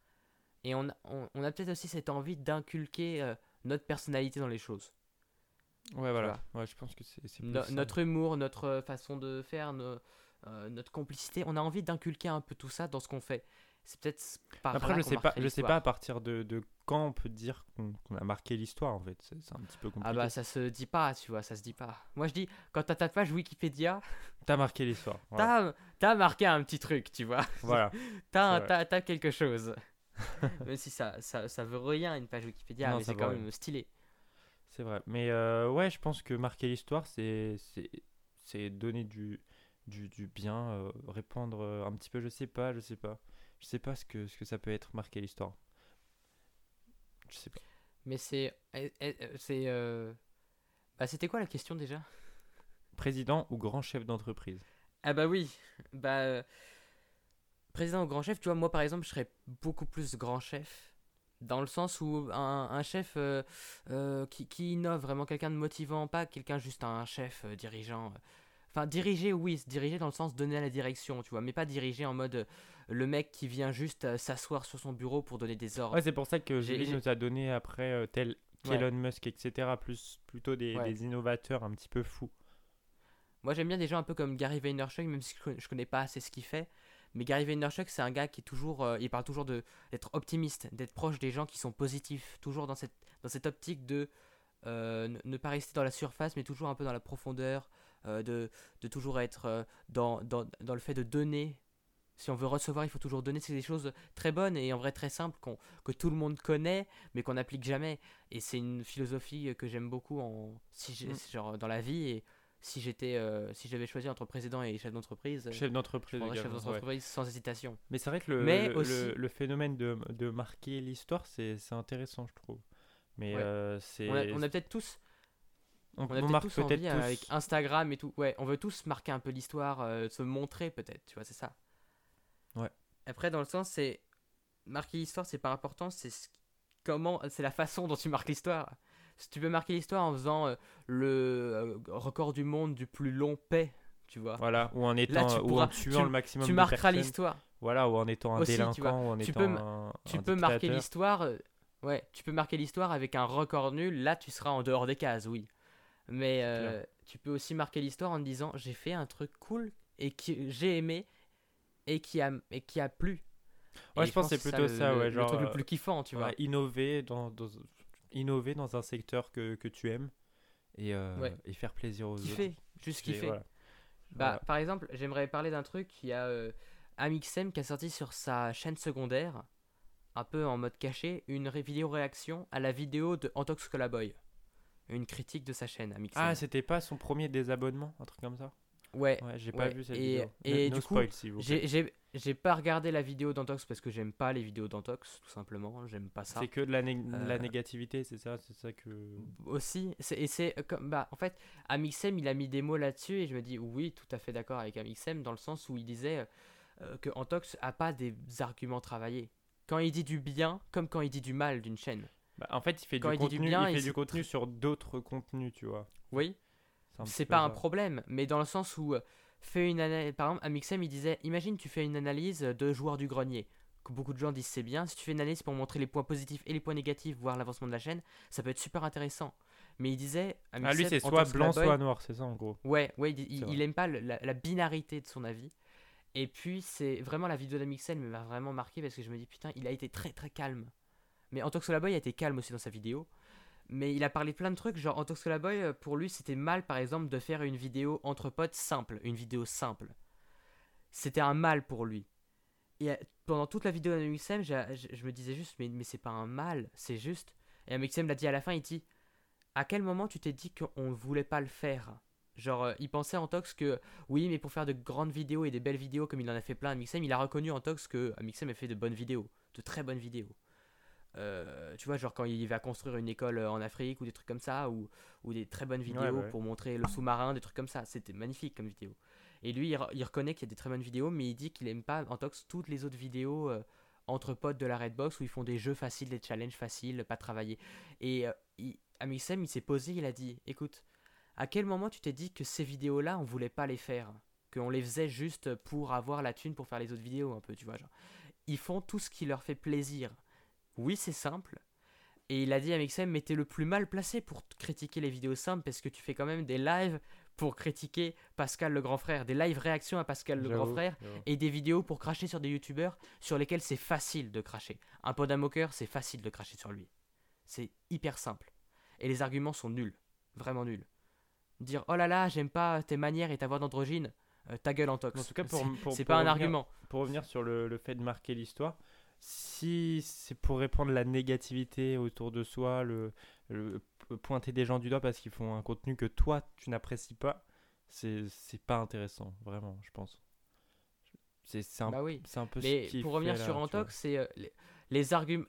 Et on, a- on, on a peut-être aussi cette envie d'inculquer euh, notre personnalité dans les choses. Ouais, voilà. Ouais, je pense que c'est No- notre humour, notre euh, façon de faire, no- euh, notre complicité. On a envie d'inculquer un peu tout ça dans ce qu'on fait. C'est peut-être par Après, là je sais pas, je sais pas à partir de, de quand on peut dire qu'on a marqué l'histoire en fait. C'est un petit peu compliqué. Ah bah ça se dit pas, tu vois, ça se dit pas. Moi je dis, quand t'as ta page Wikipédia, T'as marqué l'histoire. Voilà. t'as marqué un petit truc, tu vois. Voilà. T'as quelque chose. Même si ça, ça, ça veut rien une page Wikipédia, Non, mais c'est quand même stylé. C'est vrai. Mais euh, ouais, je pense que marquer l'histoire, c'est c'est c'est donner du, du, du bien, euh, répandre euh, un petit peu, je sais pas, je sais pas. Je sais pas ce que, ce que ça peut être marquer l'histoire. Je sais pas. Mais c'est. eh, eh, eh, c'est euh, Bah c'était quoi la question déjà? Président ou grand chef d'entreprise? Ah bah oui, bah président ou grand chef, tu vois, moi par exemple, je serais beaucoup plus grand chef, dans le sens où un, un chef euh, euh, qui, qui innove, vraiment quelqu'un de motivant, pas quelqu'un juste un chef euh, dirigeant. Enfin, diriger, oui, diriger dans le sens donner la direction, tu vois, mais pas diriger en mode le mec qui vient juste s'asseoir sur son bureau pour donner des ordres. Ouais, c'est pour ça que Julie nous a donné après tel Ouais. qu'Elon Musk, etc. Plus, plutôt des, Ouais. des innovateurs un petit peu fous. Moi, j'aime bien des gens un peu comme Gary Vaynerchuk, même si je connais pas assez ce qu'il fait. Mais Gary Vaynerchuk, c'est un gars qui est toujours, euh, il parle toujours de d'être optimiste, d'être proche des gens qui sont positifs, toujours dans cette dans cette optique de euh, ne- pas rester dans la surface, mais toujours un peu dans la profondeur, euh, de, de toujours être dans, dans, dans le fait de donner. Si on veut recevoir, il faut toujours donner. C'est des choses très bonnes et en vrai très simples que tout le monde connaît, mais qu'on n'applique jamais. Et c'est une philosophie que j'aime beaucoup en si Mm. genre dans la vie et si j'étais euh, si j'avais choisi entre président et chef d'entreprise, euh, Chef d'entreprise chef ouais. d'entreprise sans hésitation. Mais c'est vrai que le, Mais le, aussi- le- le phénomène de, de marquer l'histoire, c'est intéressant, je trouve. Mais Ouais. euh, c'est. On a, peut-être tous on- On a on peut-être marque tous envie peut-être tous- avec Instagram et tout. Ouais, on veut tous marquer un peu l'histoire, euh, se montrer peut-être, tu vois, c'est ça. Ouais. Après, dans le sens, c'est marquer l'histoire, c'est pas important, c'est ce- comment, c'est la façon dont tu marques l'histoire. Si tu veux marquer l'histoire en faisant euh, le euh, record du monde du plus long paix, tu vois. Voilà, ou en étant, tu ou pourras- en tuant tu- le maximum Tu de marqueras personnes. l'histoire. Voilà, ou en étant un Aussi, tu délinquant, vois. ou en Tu étant peux un, Tu un peux marquer l'histoire. euh, Ouais, tu peux marquer l'histoire avec un record nul. Là, tu seras en dehors des cases, oui. Mais euh, tu peux aussi marquer l'histoire en te disant j'ai fait un truc cool et que j'ai aimé et qui a et qui a plu. Ouais, je pense que c'est plutôt le- ça, le- ouais, le genre, truc euh, le plus kiffant, tu Ouais, vois. innover dans, dans- innover dans un secteur que, que tu aimes et, euh, Ouais. et faire plaisir aux Kiffer, autres. juste Kiffer, voilà. Bah, Voilà. par exemple, j'aimerais parler d'un truc. Il y a euh, Amixem qui a sorti sur sa chaîne secondaire, un peu en mode caché, une ré- vidéo réaction à la vidéo de Antox Colaboy. Une critique de sa chaîne, Amixem. Ah, c'était pas son premier désabonnement, un truc comme ça? Ouais, Ouais, j'ai pas vu cette et- vidéo. et No- du coup, spoil, vous plaît. J'ai- pas regardé la vidéo d'Antox parce que j'aime pas les vidéos d'Antox, tout simplement. J'aime pas ça. C'est que de la, la Euh, négativité, c'est ça, c'est ça que. Aussi, et c'est euh, comme. Bah, en fait, Amixem, il a mis des mots là-dessus et je me dis oui, tout à fait d'accord avec Amixem dans le sens où il disait euh, que Antox a pas des arguments travaillés. Quand il dit du bien, comme quand il dit du mal d'une chaîne. Bah, en fait, il fait Quand du il dit du contenu, bien, il il fait du contenu sur d'autres contenus, tu vois. Oui, c'est pas un problème, mais dans le sens où euh, fais une analyse. Par exemple, Amixem, il disait imagine, tu fais une analyse de joueurs du grenier. Que beaucoup de gens disent c'est bien. Si tu fais une analyse pour montrer les points positifs et les points négatifs, voir l'avancement de la chaîne, ça peut être super intéressant. Mais il disait. Ah, lui, Amixem, c'est en soit tant que blanc, soit noir, c'est ça en gros. Ouais, ouais, il, il- il aime pas la, la binarité de son avis. Et puis, c'est vraiment la vidéo d'Amixel m'a vraiment marqué parce que je me dis, putain, il a été très très calme. Mais Antox Boy a été calme aussi dans sa vidéo. Mais il a parlé plein de trucs, genre Antox Boy, euh, pour lui, c'était mal par exemple de faire une vidéo entre potes simple, une vidéo simple. C'était un mal pour lui. Et euh, pendant toute la vidéo d'Amixem, j'ai- je, me disais juste, mais, mais c'est pas un mal, c'est juste. Et Amixem l'a dit à la fin, il dit, à quel moment tu t'es dit qu'on voulait pas le faire? Genre, euh, il pensait en Tox que oui, mais pour faire de grandes vidéos et des belles vidéos comme il en a fait plein à Mixem, il a reconnu en Tox que Mixem a fait de bonnes vidéos, de très bonnes vidéos. Euh, tu vois, genre quand il va construire une école euh, en Afrique ou des trucs comme ça, ou, ou des très bonnes vidéos Ouais, ouais. pour montrer le sous-marin, des trucs comme ça. C'était magnifique comme vidéo. Et lui, il, re- il reconnaît qu'il y a des très bonnes vidéos, mais il dit qu'il aime pas en Tox toutes les autres vidéos euh, entre potes de la Redbox où ils font des jeux faciles, des challenges faciles, pas travaillés. Et euh, il, Amixem, il s'est posé, il a dit écoute, à quel moment tu t'es dit que ces vidéos-là, on voulait pas les faire? Qu'on les faisait juste pour avoir la thune pour faire les autres vidéos, un peu, tu vois. Genre. Ils font tout ce qui leur fait plaisir. Oui, c'est simple. Et il a dit à Mixem, mais t'es le plus mal placé pour critiquer les vidéos simples parce que tu fais quand même des lives pour critiquer Pascal le grand frère, des live réactions à Pascal le grand frère et des vidéos pour cracher sur des youtubeurs sur lesquels c'est facile de cracher. Un podamoker, c'est facile de cracher sur lui. C'est hyper simple. Et les arguments sont nuls. Vraiment nuls. Dire oh là là, j'aime pas tes manières et ta voix d'androgyne, euh, ta gueule en tox. En tout cas, pour, C'est- pour- c'est pour pas un revenir- argument. Pour revenir sur le, le fait de marquer l'histoire, si c'est pour répandre la négativité autour de soi, le, pointer des gens du doigt parce qu'ils font un contenu que toi tu n'apprécies pas, c'est pas intéressant, vraiment, je pense. C'est un, Bah oui. un peu Mais ce pour revenir là, sur. Antox, c'est euh, les, les arguments.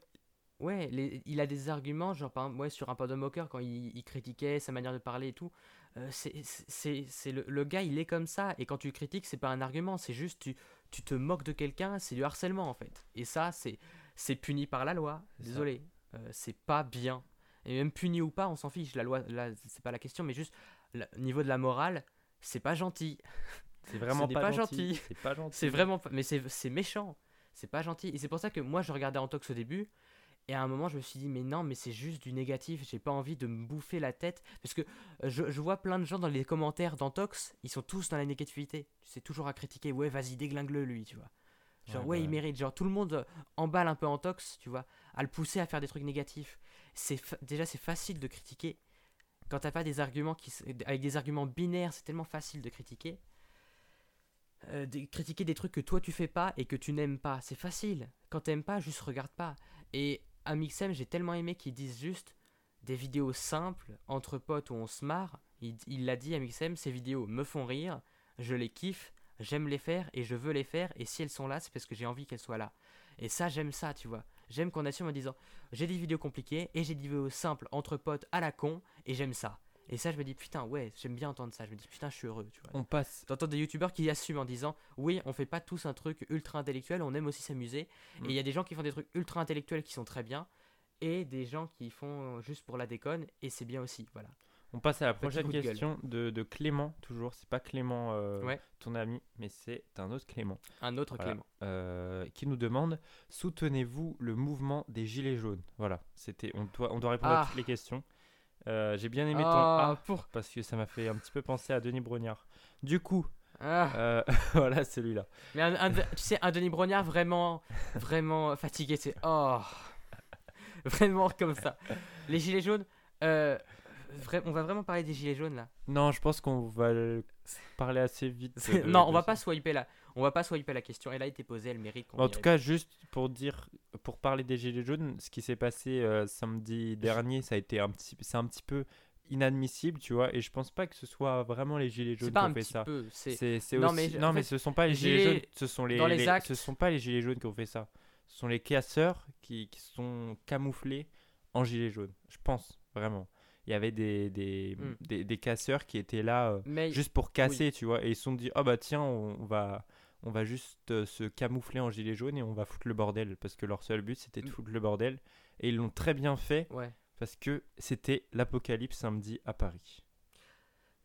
Ouais, les- il a des arguments, genre par ouais, sur un podamoker quand il, il critiquait sa manière de parler et tout. euh, c'est le, le gars, il est comme ça. Et quand tu critiques, c'est pas un argument, c'est juste tu, tu te moques de quelqu'un, c'est du harcèlement en fait. Et ça, c'est c'est puni par la loi. Désolé, euh, c'est pas bien. Et même puni ou pas, on s'en fiche. La loi, là, c'est pas la question, mais juste le niveau de la morale, c'est pas gentil. C'est vraiment n'est pas, pas gentil. gentil. C'est pas gentil. C'est vraiment. pas- Mais c'est c'est méchant. C'est pas gentil. Et c'est pour ça que moi, je regardais Antox au début. Et à un moment, je me suis dit, mais non, mais c'est juste du négatif. J'ai pas envie de me bouffer la tête. Parce que euh, je, je vois plein de gens dans les commentaires d'Antox, ils sont tous dans la négativité. C'est toujours à critiquer. Ouais, vas-y, déglingue-le, lui, tu vois. Genre, Ouais, ouais, bah il mérite. Genre, tout le monde euh, emballe un peu Antox, tu vois, à le pousser à faire des trucs négatifs. C'est Déjà, c'est facile de critiquer. Quand t'as pas des arguments qui. Avec des arguments binaires, c'est tellement facile de critiquer. Euh, de critiquer des trucs que toi tu fais pas et que tu n'aimes pas. C'est facile. Quand t'aimes pas, juste regarde pas. Et à Mixem, j'ai tellement aimé qu'ils disent juste des vidéos simples, entre potes où on se marre. Il il l'a dit à Mixem, ces vidéos me font rire, je les kiffe, j'aime les faire et je veux les faire. Et si elles sont là, c'est parce que j'ai envie qu'elles soient là. Et ça, j'aime ça, tu vois. J'aime qu'on assume en disant j'ai des vidéos compliquées et j'ai des vidéos simples entre potes à la con et j'aime ça. Et ça, je me dis putain, ouais, j'aime bien entendre ça. Je me dis putain, je suis heureux, tu vois. On passe. T'entends des youtubeurs qui assument en disant oui, on fait pas tous un truc ultra intellectuel, on aime aussi s'amuser. Mm. Et il y a des gens qui font des trucs ultra intellectuels qui sont très bien, et des gens qui font juste pour la déconne, et c'est bien aussi. Voilà. On passe à la prochaine de question de, de Clément, toujours. C'est pas Clément, euh, Ouais. ton ami, mais c'est un autre Clément. Un autre Voilà. Clément. euh, qui nous demande Soutenez-vous le mouvement des Gilets jaunes? Voilà, c'était, on, doit, on doit répondre à Ah. toutes les questions. Euh, J'ai bien aimé ton Ah, A pour. parce que ça m'a fait un petit peu penser à Denis Brognard. Du coup, Ah. euh, voilà celui-là. Mais un, un de- tu sais, un Denis Brognard vraiment, vraiment fatigué, c'est oh, vraiment comme ça. Les gilets jaunes, euh, on va vraiment parler des gilets jaunes là. Non, je pense qu'on va le parler assez vite. De- non, on va pas swiper là. On va pas swiper la question. Elle a été posée, elle mérite. qu'on En tout cas, juste pour dire, pour parler des Gilets jaunes, ce qui s'est passé euh, samedi dernier, ça a été un petit, c'est un petit peu inadmissible, tu vois, et je pense pas que ce soit vraiment les Gilets jaunes qui ont fait ça. C'est Non, aussi- mais non, mais ce sont pas les gilets, gilets- jaunes, ce sont les, les actes- ce sont pas les gilets jaunes qui ont fait ça. Ce sont les casseurs qui, qui sont camouflés en gilets jaunes. Je pense vraiment. Il y avait des, des, Hmm. des, des casseurs qui étaient là euh, mais juste pour casser, tu vois, et ils se sont dit ah bah tiens on, on va on va juste euh, se camoufler en gilet jaune et on va foutre le bordel parce que leur seul but c'était de Mm. foutre le bordel et ils l'ont très bien fait ouais. parce que c'était l'apocalypse samedi à Paris.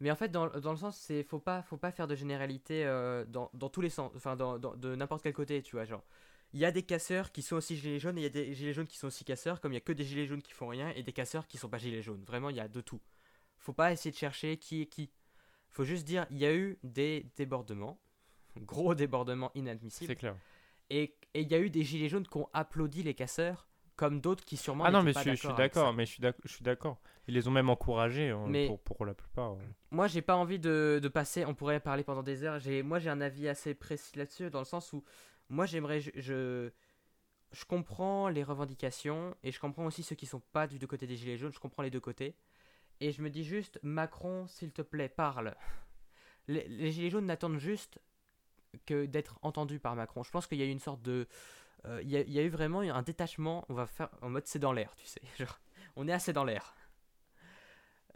Mais en fait, dans, dans le sens, c'est faut pas, faut pas faire de généralité euh, dans, dans tous les sens, enfin dans, dans- de n'importe quel côté, tu vois, genre. Il y a des casseurs qui sont aussi gilets jaunes et il y a des gilets jaunes qui sont aussi casseurs, comme il y a que des gilets jaunes qui font rien et des casseurs qui sont pas gilets jaunes. Vraiment, il y a de tout. Faut pas essayer de chercher qui est qui. Faut juste dire, il y a eu des débordements, gros débordements inadmissibles, C'est clair. et il y a eu des gilets jaunes qui ont applaudi les casseurs, comme d'autres qui sûrement Ah non mais je, pas suis- je suis d'accord, mais je suis d'ac- je suis d'accord. Ils les ont même encouragés hein, Mais- pour, pour la plupart. hein. Moi, j'ai pas envie de, de passer. On pourrait parler pendant des heures. J'ai, moi, j'ai un avis assez précis là-dessus, dans le sens où moi, j'aimerais, je, je, je comprends les revendications et je comprends aussi ceux qui sont pas du côté des gilets jaunes. Je comprends les deux côtés. Et je me dis juste, Macron, s'il te plaît, parle. Les, les gilets jaunes n'attendent juste que d'être entendus par Macron. Je pense qu'il y a eu une sorte de, euh, il y, a, il y a eu vraiment un détachement. On va faire en mode c'est dans l'air, tu sais. Genre, on est assez dans l'air.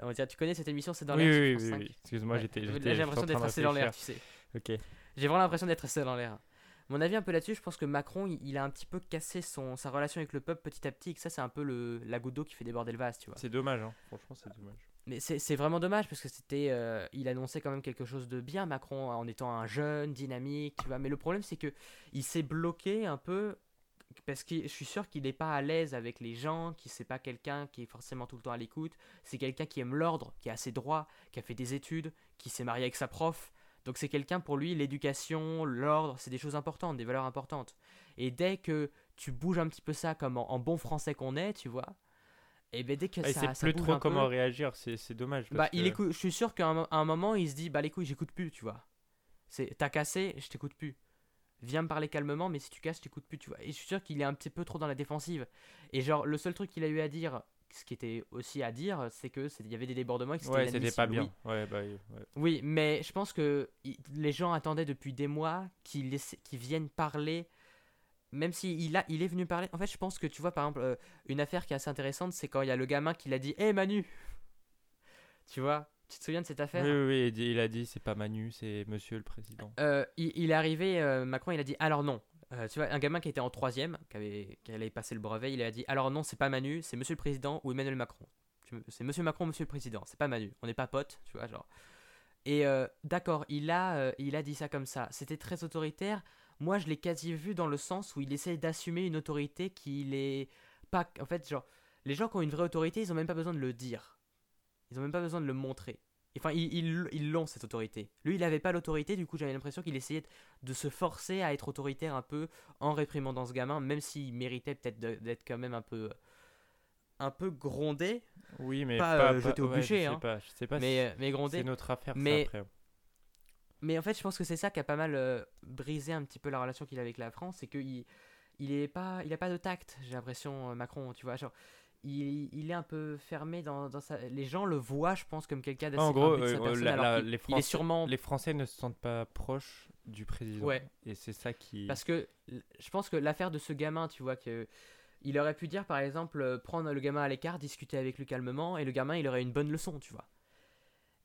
On va dire, tu connais cette émission, c'est dans oui, l'air. oui, oui, 5? oui. Excuse-moi, Ouais. j'étais. J'ai l'impression d'être assez dans l'air, tu sais. Ok. J'ai vraiment l'impression d'être assez dans l'air. Mon avis un peu là-dessus, je pense que Macron, il, il a un petit peu cassé son, sa relation avec le peuple petit à petit, et que ça, c'est un peu le, la goutte d'eau qui fait déborder le vase, tu vois. C'est dommage, hein. franchement, c'est dommage. Mais c'est vraiment dommage parce que c'était, euh, il annonçait quand même quelque chose de bien, Macron, en étant un jeune, dynamique, tu vois. Mais le problème, c'est que il s'est bloqué un peu parce que je suis sûr qu'il n'est pas à l'aise avec les gens, qu'il c'est pas quelqu'un qui est forcément tout le temps à l'écoute. C'est quelqu'un qui aime l'ordre, qui a ses droits, qui a fait des études, qui s'est marié avec sa prof. Donc c'est quelqu'un pour lui, l'éducation, l'ordre, c'est des choses importantes, des valeurs importantes. Et dès que tu bouges un petit peu ça comme en, bon français qu'on est, tu vois, et ben dès que ah, ça, sait plus trop comment réagir, c'est dommage. bah, il écoute, je suis sûr qu'à un, moment il se dit bah les couilles j'écoute plus, tu vois. C'est t'as cassé, je t'écoute plus viens me parler calmement, mais si tu casses, tu écoutes plus, tu vois. Et je suis sûr qu'il est un petit peu trop dans la défensive. Et genre, le seul truc qu'il a eu à dire, ce qui était aussi à dire, c'est que il y avait des débordements et que ouais, c'était pas bien. Oui. Ouais, bah, ouais. oui, mais je pense que les gens attendaient depuis des mois qu'il vienne parler. Même s'il il il est venu parler. En fait, je pense que tu vois, par exemple, euh, une affaire qui est assez intéressante, c'est quand il y a le gamin qui l'a dit Hé Manu Tu vois tu te souviens de cette affaire? Oui, oui, il a dit c'est pas Manu, c'est Monsieur le Président. Euh, il, est arrivé, euh, Macron, il a dit alors non. Tu vois, un gamin qui était en troisième, qui, avait, qui allait passer le brevet, il a dit alors non, c'est pas Manu, c'est Monsieur le Président ou Emmanuel Macron. C'est Monsieur Macron, Monsieur le Président, c'est pas Manu. On n'est pas potes, tu vois, genre. Et d'accord, il, a, il a dit ça comme ça. C'était très autoritaire. Moi, je l'ai quasi vu dans le sens où il essaie d'assumer une autorité qui est pas. En fait, genre, les gens qui ont une vraie autorité, ils ont même pas besoin de le dire ils n'ont même pas besoin de le montrer. Enfin, ils l'ont cette autorité. Lui, il n'avait pas l'autorité, du coup, j'avais l'impression qu'il essayait de se forcer à être autoritaire un peu en réprimandant ce gamin, même s'il méritait peut-être d'être quand même un peu un peu grondé. Oui, mais pas, pas, euh, jeté au bûcher. Je sais hein. pas, je sais pas mais, mais grondé. C'est notre affaire. Mais, après. Mais en fait, je pense que c'est ça qui a pas mal euh, brisé un petit peu la relation qu'il a avec la France, c'est qu'il il est pas, il a pas de tact. J'ai l'impression, euh, Macron, tu vois, genre il, est un peu fermé dans, dans, sa... Les gens le voient, je pense, comme quelqu'un d'assez En gros, euh, les, Français, sûrement... les Français ne se sentent pas proches du président. Ouais. Et c'est ça qui... Parce que je pense que l'affaire de ce gamin, tu vois, que... Il aurait pu dire, par exemple, euh, prendre le gamin à l'écart, discuter avec lui calmement, et le gamin, il aurait une bonne leçon, tu vois.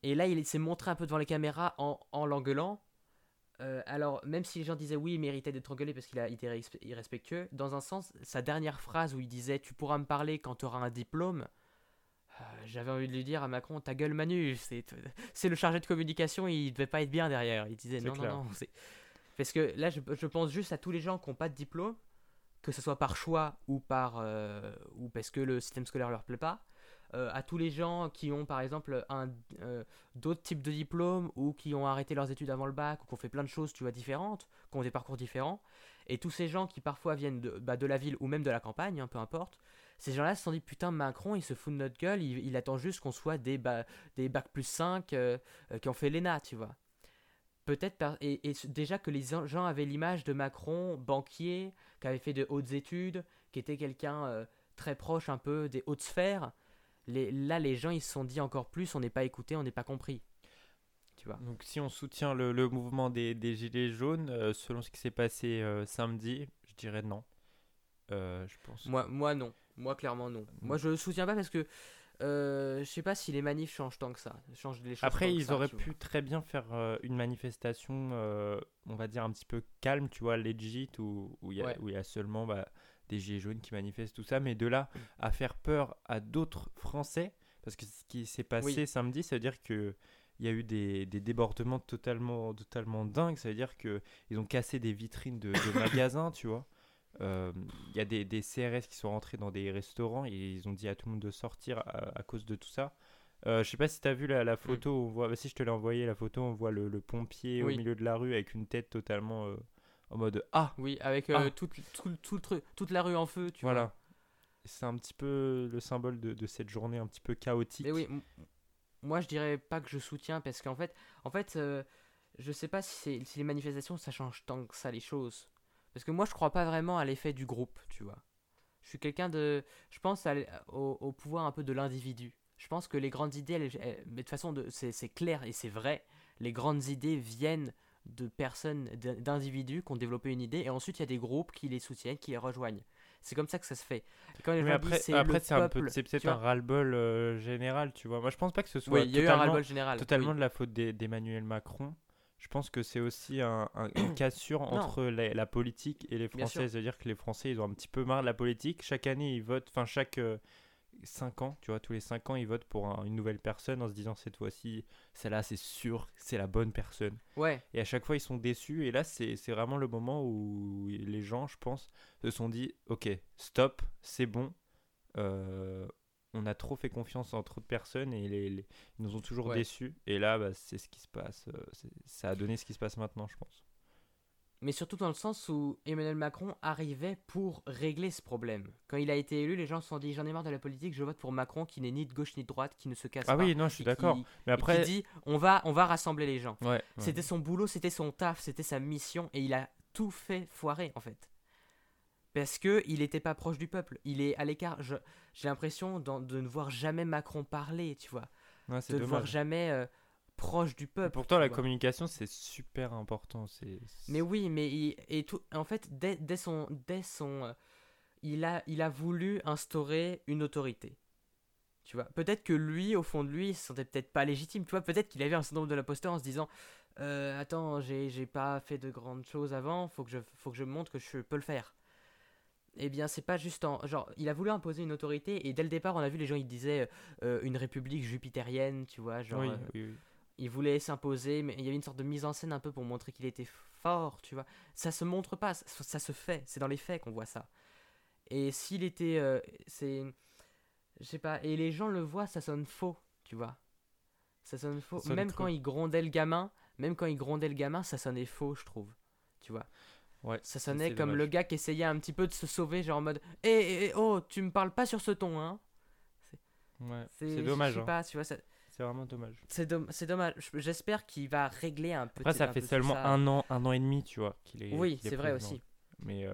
Et là, il s'est montré un peu devant les caméras en, en l'engueulant, euh, alors, même si les gens disaient oui, il méritait d'être engueulé parce qu'il a été irrespectueux, dans un sens, sa dernière phrase où il disait Tu pourras me parler quand tu auras un diplôme, euh, j'avais envie de lui dire à Macron Ta gueule, Manu, c'est le chargé de communication, il devait pas être bien derrière. Il disait Non, non, non. Parce que là, je, pense juste à tous les gens qui n'ont pas de diplôme, que ce soit par choix ou, par, euh, ou parce que le système scolaire leur plaît pas. Euh, à tous les gens qui ont par exemple un, euh, d'autres types de diplômes ou qui ont arrêté leurs études avant le bac ou qui ont fait plein de choses tu vois différentes, qui ont des parcours différents, et tous ces gens qui parfois viennent de, bah, de la ville ou même de la campagne, hein, peu importe, ces gens-là se sont dit putain Macron il se fout de notre gueule, il, attend juste qu'on soit des, des bacs plus 5 euh, qui ont fait l'ENA, tu vois. Peut-être et, et, déjà que les gens avaient l'image de Macron, banquier, qui avait fait de hautes études, qui était quelqu'un très proche un peu des hautes sphères, là, les gens, ils se sont dit encore plus, on n'est pas écouté, on n'est pas compris. Tu vois. Donc si on soutient le, mouvement des, Gilets jaunes, euh, selon ce qui s'est passé euh, samedi, je dirais non. Euh, je pense. Moi, moi, non. Moi, clairement, non. Moi, je ne soutiens pas parce que je sais pas si les manifs changent tant que ça. Changent les choses Après, ils auraient pu très bien faire une manifestation, on va dire, un petit peu calme, tu vois, legit, où il y, a seulement... Bah, des gilets jaunes qui manifestent, tout ça, mais de là à faire peur à d'autres Français, parce que ce qui s'est passé samedi, ça veut dire que il y a eu des, des, débordements totalement, totalement dingues. Ça veut dire qu'ils ont cassé des vitrines de, magasins, tu vois. Euh, il y a des, des, CRS qui sont rentrés dans des restaurants et ils ont dit à tout le monde de sortir à, cause de tout ça. Euh, je sais pas si tu as vu la, la photo, on voit, bah, si je te l'ai envoyé la photo, on voit le, le pompier au milieu de la rue avec une tête totalement euh, en mode Ah Oui, avec euh, ah. toute, toute la rue en feu, tu voilà. C'est un petit peu le symbole de, de, cette journée un petit peu chaotique. Mais oui, moi je dirais pas que je soutiens parce qu'en fait, en fait euh, je sais pas si, si les manifestations ça change tant que ça les choses. Parce que moi je crois pas vraiment à l'effet du groupe, tu vois. Je suis quelqu'un de. Je pense au, au, pouvoir un peu de l'individu. Je pense que les grandes idées, mais de toute façon, c'est clair et c'est vrai, les grandes idées viennent de personnes, d'individus qui ont développé une idée, et ensuite il y a des groupes qui les soutiennent, qui les rejoignent. C'est comme ça que ça se fait. quand Mais après, c'est peut-être un ras-le-bol euh, général, tu vois. Moi, je pense pas que ce soit oui, totalement, général, totalement de la faute d'Emmanuel Macron. Je pense que c'est aussi un, une cassure entre la, politique et les Français. C'est-à-dire que les Français, ils ont un petit peu marre de la politique. Chaque année, ils votent, enfin, chaque, euh, 5 ans, tu vois, tous les 5 ans, ils votent pour un- une nouvelle personne en se disant cette fois-ci, celle-là, c'est sûr, c'est la bonne personne. Ouais, Et à chaque fois, ils sont déçus. Et là, c'est vraiment le moment où les gens, je pense, se sont dit Ok, stop, c'est bon. Euh, on a trop fait confiance en trop de personnes et les, les- ils nous ont toujours Ouais. déçus. Et là, bah, c'est ce qui se passe. euh, ça a donné ce qui se passe maintenant, je pense. Mais surtout dans le sens où Emmanuel Macron arrivait pour régler ce problème. Quand il a été élu, les gens se sont dit j'en ai marre de la politique, je vote pour Macron qui n'est ni de gauche ni de droite, qui ne se casse Ah pas. oui, non, je suis d'accord. Mais après. dit on va, on va rassembler les gens. Ouais, ouais. C'était son boulot, c'était son taf, c'était sa mission et il a tout fait foirer en fait. Parce que il n'était pas proche du peuple, il est à l'écart. J'ai l'impression de ne voir jamais Macron parler, tu vois, Ouais, c'est de le voir jamais euh, proche du Et peuple. pourtant, la communication, c'est super important. C'est. Mais oui, mais il, et tout, en fait, dès, dès son, dès son, euh, il a, il a voulu instaurer une autorité. Tu vois, peut-être que lui, au fond de lui, il se sentait peut-être pas légitime. Tu vois, peut-être qu'il avait un syndrome de l'imposteur en se disant, Euh, attends, j'ai, j'ai pas fait de grandes choses avant, faut que je, faut que je montre que je peux le faire. Eh bien, c'est pas juste en, genre, il a voulu imposer une autorité et dès le départ, on a vu les gens, ils disaient euh, une république jupitérienne, tu vois, genre. oui, oui, oui. Il voulait s'imposer, mais il y avait une sorte de mise en scène un peu pour montrer qu'il était fort, tu vois. Ça se montre pas, ça, ça se fait, c'est dans les faits qu'on voit ça. Et s'il était, euh, c'est, je sais pas, et les gens le voient, ça sonne faux, tu vois. Ça sonne faux. Ça sonne même quand il grondait le gamin, même quand il grondait le gamin, ça sonnait faux, je trouve. Tu vois. Ouais, Ça sonnait comme le gars qui essayait un petit peu de se sauver, genre en mode, hé, hé, hé, oh, tu me parles pas sur ce ton, hein. Ouais, C'est je dommage. sais hein. pas, tu vois, ça- C'est vraiment dommage. c'est c'est dommage. J'espère qu'il va régler un peu. Après, ça un fait seulement ça. un an, un an et demi, tu vois, qu'il est. Oui, c'est vrai aussi. Mais euh,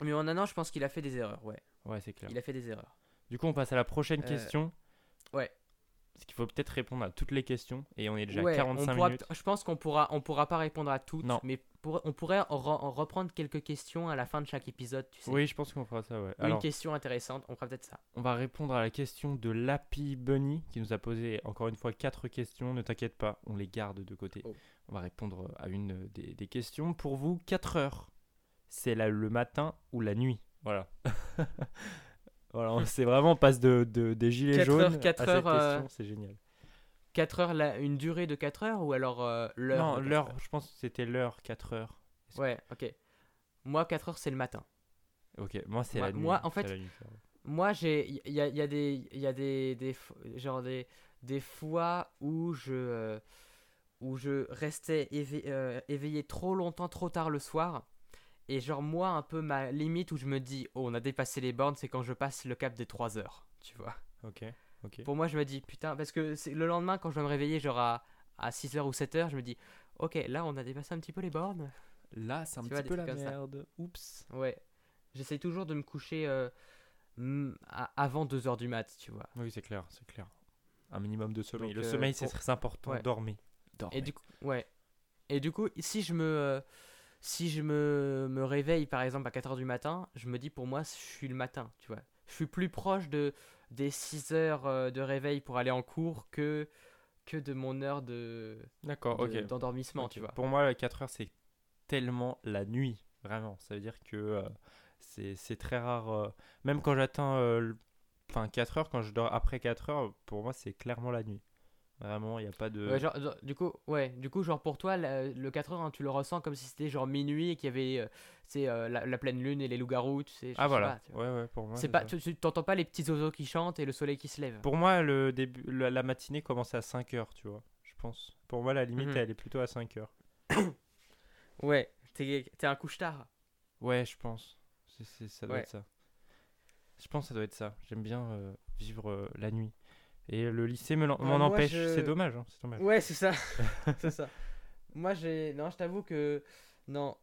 Mais en un an, je pense qu'il a fait des erreurs, ouais. ouais, c'est clair. Il a fait des erreurs. Du coup, on passe à la prochaine Euh, question. ouais. Parce qu'il faut peut-être répondre à toutes les questions. Et on est déjà Ouais, à 45 on pourra minutes. je pense qu'on pourra, on pourra pas répondre à toutes, Non. mais pour- on pourrait en, re- en reprendre quelques questions à la fin de chaque épisode, tu sais. Oui, je pense qu'on fera ça, ouais. Ou Alors, une question intéressante, on fera peut-être ça. on va répondre à la question de Lappy Bunny qui nous a posé encore une fois quatre questions. Ne t'inquiète pas, on les garde de côté. Oh. On va répondre à une des, des questions. Pour vous, 4 heures, c'est le matin ou la nuit? Voilà. voilà, c'est vraiment, on passe de, de- des gilets Quatre jaunes heures, quatre à cette heures, euh, question, c'est génial. 4 heures, la- une durée de 4 heures ou alors euh, l'heure Non, l'heure, je pense que c'était l'heure, 4 heures. Ouais, ok. Moi, 4 heures, c'est le matin. Ok, moi c'est la nuit. moi, en fait, nuit. Moi, j'ai, il y a, y a des, y a des, des, genre des, des fois où je, euh, où je restais éve- euh, éveillé trop longtemps, trop tard le soir. Et genre moi, un peu ma limite où je me dis, oh, on a dépassé les bornes, c'est quand je passe le cap des 3 heures, tu vois. Ok, Pour moi, je me dis, putain, parce que le lendemain, quand je dois me réveiller, genre à, à 6 heures ou 7 heures, je me dis, ok, là, on a dépassé un petit peu les bornes. Là, c'est un Tu petit vois, peu la comme ça. merde. Oups. Ouais. J'essaie toujours de me coucher euh, avant 2 heures du mat, tu vois. Oui, c'est clair, c'est clair. Un minimum de sommeil. Donc, le euh, sommeil, c'est pour- très important. Ouais. Dormez. Dormez. Et du coup, ouais. Et du coup, si je me, euh, si je me, me réveille par exemple à 4h du matin, je me dis pour moi, je suis le matin, tu vois. Je suis plus proche de, des 6 heures euh, de réveil pour aller en cours que, que de mon heure de, D'accord, de- ok. d'endormissement, tu vois. Pour moi, 4 heures, c'est tellement la nuit. Vraiment. Ça veut dire que euh, c'est c'est très rare. euh, même quand j'atteins. euh, Enfin, 4 heures, quand je dors après 4 heures, pour moi, c'est clairement la nuit. Vraiment, il n'y a pas de. Ouais, genre, genre, du coup, ouais, du coup, genre pour toi, la- le 4 heures, hein, tu le ressens comme si c'était genre minuit et qu'il y avait, euh, c'est euh, la, la pleine lune et les loups-garous, tu sais. je ah, sais voilà. pas, ouais, ouais, pour moi. c'est pas, ça. tu t'entends pas les petits oiseaux qui chantent et le soleil qui se lève. Pour moi, le début, la, la matinée commence à 5 heures, tu vois. Je pense. Pour moi, la limite, Mhm. elle est plutôt à 5 heures. Ouais, t'es t'es un couche-tard. Ouais, je pense. C'est- c'est- ça doit Ouais. être ça. Je pense que ça doit être ça. J'aime bien euh, vivre la nuit. Et le lycée me Ouais, m'en moi, empêche. je- C'est dommage. hein, c'est dommage. Ouais, c'est ça. c'est ça. Moi, j'ai. Non, je t'avoue que. Non.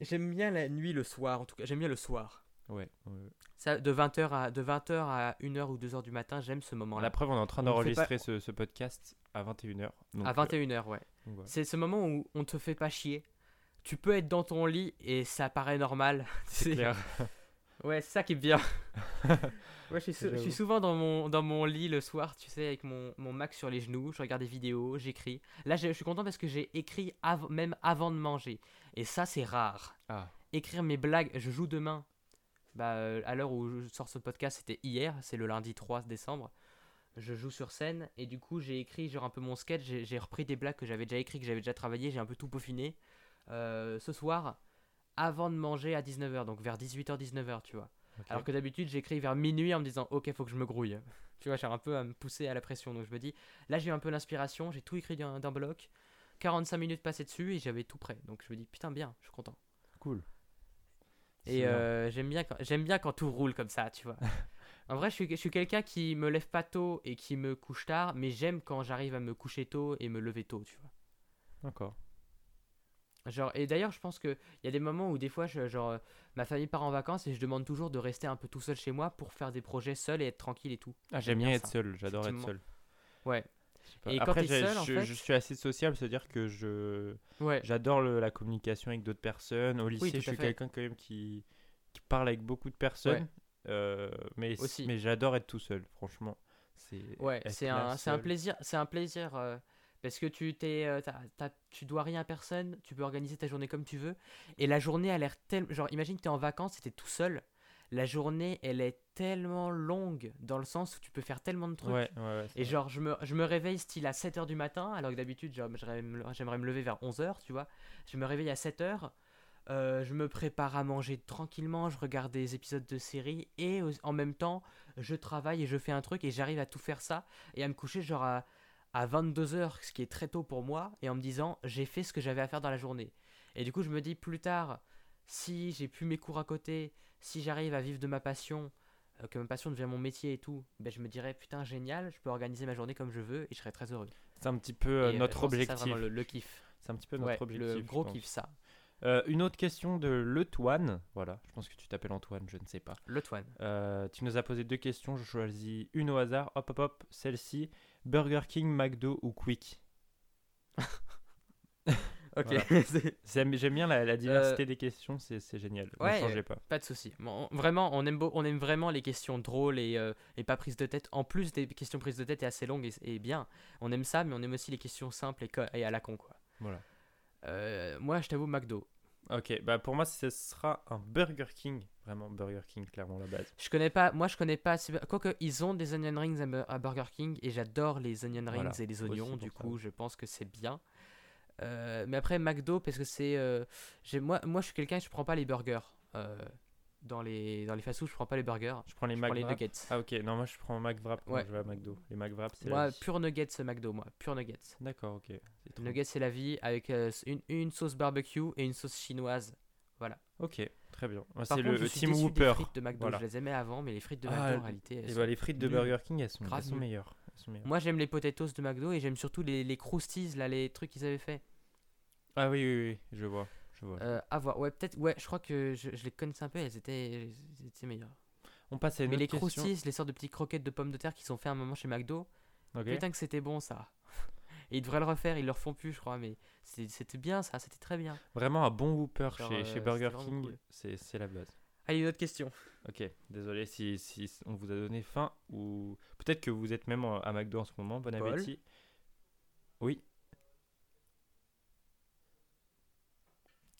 J'aime bien la nuit, le soir, en tout cas. J'aime bien le soir. Ouais, ouais, ouais. Ça, de 20h à, de 20h à 1h ou 2h du matin, j'aime ce La moment-là. preuve, on est en train d'enregistrer ce, ce podcast à 21h. À 21h, ouais. C'est ce moment où on te fait pas chier. Tu peux être dans ton lit et ça paraît normal. c'est clair. Ouais, c'est ça qui est bien. Ouais, je suis, sou- je suis J'avoue. souvent dans mon, dans mon lit le soir, tu sais, avec mon, mon Mac sur les genoux. Je regarde des vidéos, j'écris. Là, je suis content parce que j'ai écrit av- même avant de manger. Et ça, c'est rare. Ah, Écrire mes blagues, je joue demain. Bah, euh, à l'heure où je sors ce podcast, c'était hier, c'est le lundi 3 décembre. Je joue sur scène et du coup, j'ai écrit genre un peu mon sketch. J'ai j'ai repris des blagues que j'avais déjà écrit, que j'avais déjà travaillé. J'ai un peu tout peaufiné. Euh, ce soir, avant de manger à 19h, donc vers 18h-19h, tu vois. Alors que d'habitude, j'écris vers minuit en me disant Ok, faut que je me grouille. Tu vois, j'ai un peu à me pousser à la pression. Donc je me dis Là, j'ai eu un peu l'inspiration. J'ai tout écrit d'un bloc. 45 minutes passées dessus et j'avais tout prêt. Donc je me dis Putain, bien, je suis content. Cool. Et euh, j'aime bien, quand- bien quand tout roule comme ça, tu vois. en vrai, je suis, je suis quelqu'un qui me lève pas tôt et qui me couche tard, mais j'aime quand j'arrive à me coucher tôt et me lever tôt, tu vois. D'accord. Genre, et d'ailleurs, je pense qu'il y a des moments où des fois, je- genre, euh, ma famille part en vacances et je demande toujours de rester un peu tout seul chez moi pour faire des projets seul et être tranquille et tout. Ah, J'aime bien bien être ça, seul, j'adore être seul. Ouais. Et quand Après, j'ai- seul, en je, fait- je suis assez sociable, c'est-à-dire que je ouais, j'adore la communication avec d'autres personnes. Au lycée, je suis quelqu'un quand même qui, qui parle avec beaucoup de personnes. Euh, mais Aussi. mais j'adore être tout seul, franchement. C'est ouais, c'est un, un plaisir, c'est un plaisir. euh, parce que tu t'es, euh, t'as- t'as- tu dois rien à personne, tu peux organiser ta journée comme tu veux. Et la journée a l'air tellement. Genre, imagine que tu es en vacances et tu es tout seul. La journée, elle est tellement longue dans le sens où tu peux faire tellement de trucs. Ouais, ouais, ouais, c'est Et genre, je me, je me réveille style à 7h du matin, alors que d'habitude, genre, j'aimerais me, j'aimerais me lever vers 11h, tu vois. Je me réveille à 7h, euh, je me prépare à manger tranquillement, je regarde des épisodes de séries, et en même temps, je travaille et je fais un truc, et j'arrive à tout faire ça, et à me coucher genre à, à 22h, ce qui est très tôt pour moi, et en me disant, j'ai fait ce que j'avais à faire dans la journée. Et du coup, je me dis plus tard, si j'ai plus mes cours à côté, si j'arrive à vivre de ma passion, euh, que ma passion devient mon métier et tout, ben je me dirais putain génial, je peux organiser ma journée comme je veux et je serais très heureux. C'est un petit peu euh, Et, euh, notre c'est objectif. vraiment le, le kiff. C'est un petit peu notre Ouais, objectif. le gros kiff ça. Euh, une autre question de Letoine. Voilà, je pense que tu t'appelles Antoine, je ne sais pas. Le. Euh, tu nous as posé deux questions, je choisis une au hasard. Hop, hop, hop. Celle-ci Burger King, McDo ou Quick Ok, J'aime bien la, la diversité des questions, c'est génial. Ne Euh, Ouais, changez euh, pas. pas de souci. Bon, vraiment, on aime, beau- on aime vraiment les questions drôles et, euh, et pas prises de tête. En plus des questions prises de tête et assez longues et, et bien, on aime ça, mais on aime aussi les questions simples et à la con quoi. Voilà. Euh, moi, je t'avoue McDo. Ok, bah pour moi, ce sera un Burger King. Vraiment, Burger King, clairement, la base. Je connais pas, moi je connais pas. assez- Quoique ils ont des onion rings à, Bu- à Burger King et j'adore les onion rings Voilà, et les oignons. Du ça. coup, je pense que c'est bien. Euh, mais après McDo parce que c'est, euh, moi, moi je suis quelqu'un, je prends pas les burgers euh, dans les dans les fast-food, je prends pas les burgers. Je prends les Je prends les nuggets. Ah ok, non, moi je prends McWrap quand Ouais. je vais à McDo. Les McWrap, c'est Moi, la vie. pure nuggets McDo, moi, pure nuggets. D'accord, ok. trop Nuggets c'est la vie avec euh, une, une sauce barbecue et une sauce chinoise. Ok, très bien. C'est le je suis Team Whooper. des frites de McDo. Voilà. Je les aimais avant, mais les frites de Ah, McDo en réalité. elles Et sont- bah, les frites de. Burger King, elles sont, elles meilleures. Elles sont meilleures. Moi j'aime les potatoes de McDo et j'aime surtout les, les croustilles, là, les trucs qu'ils avaient fait. Ah oui, oui, oui, je vois. Je vois. Euh, à voir. Ouais, peut-être. Ouais, je crois que je, je les connaissais un peu. Elles étaient, elles étaient meilleures. On passe à une Mais les question. croustilles, les sortes de petites croquettes de pommes de terre qu'ils ont fait un moment chez McDo. Putain que c'était bon ça. Et ils devraient le refaire. Ils le refont plus, je crois. Mais c'était bien ça. C'était très bien. Vraiment un bon Whooper Genre, chez, euh, chez Burger King, cool. c'est la base. Allez, une autre question. Ok, désolé si, si on vous a donné faim ou peut-être que vous êtes même en- à McDo en ce moment. Bon Paul appétit. Oui.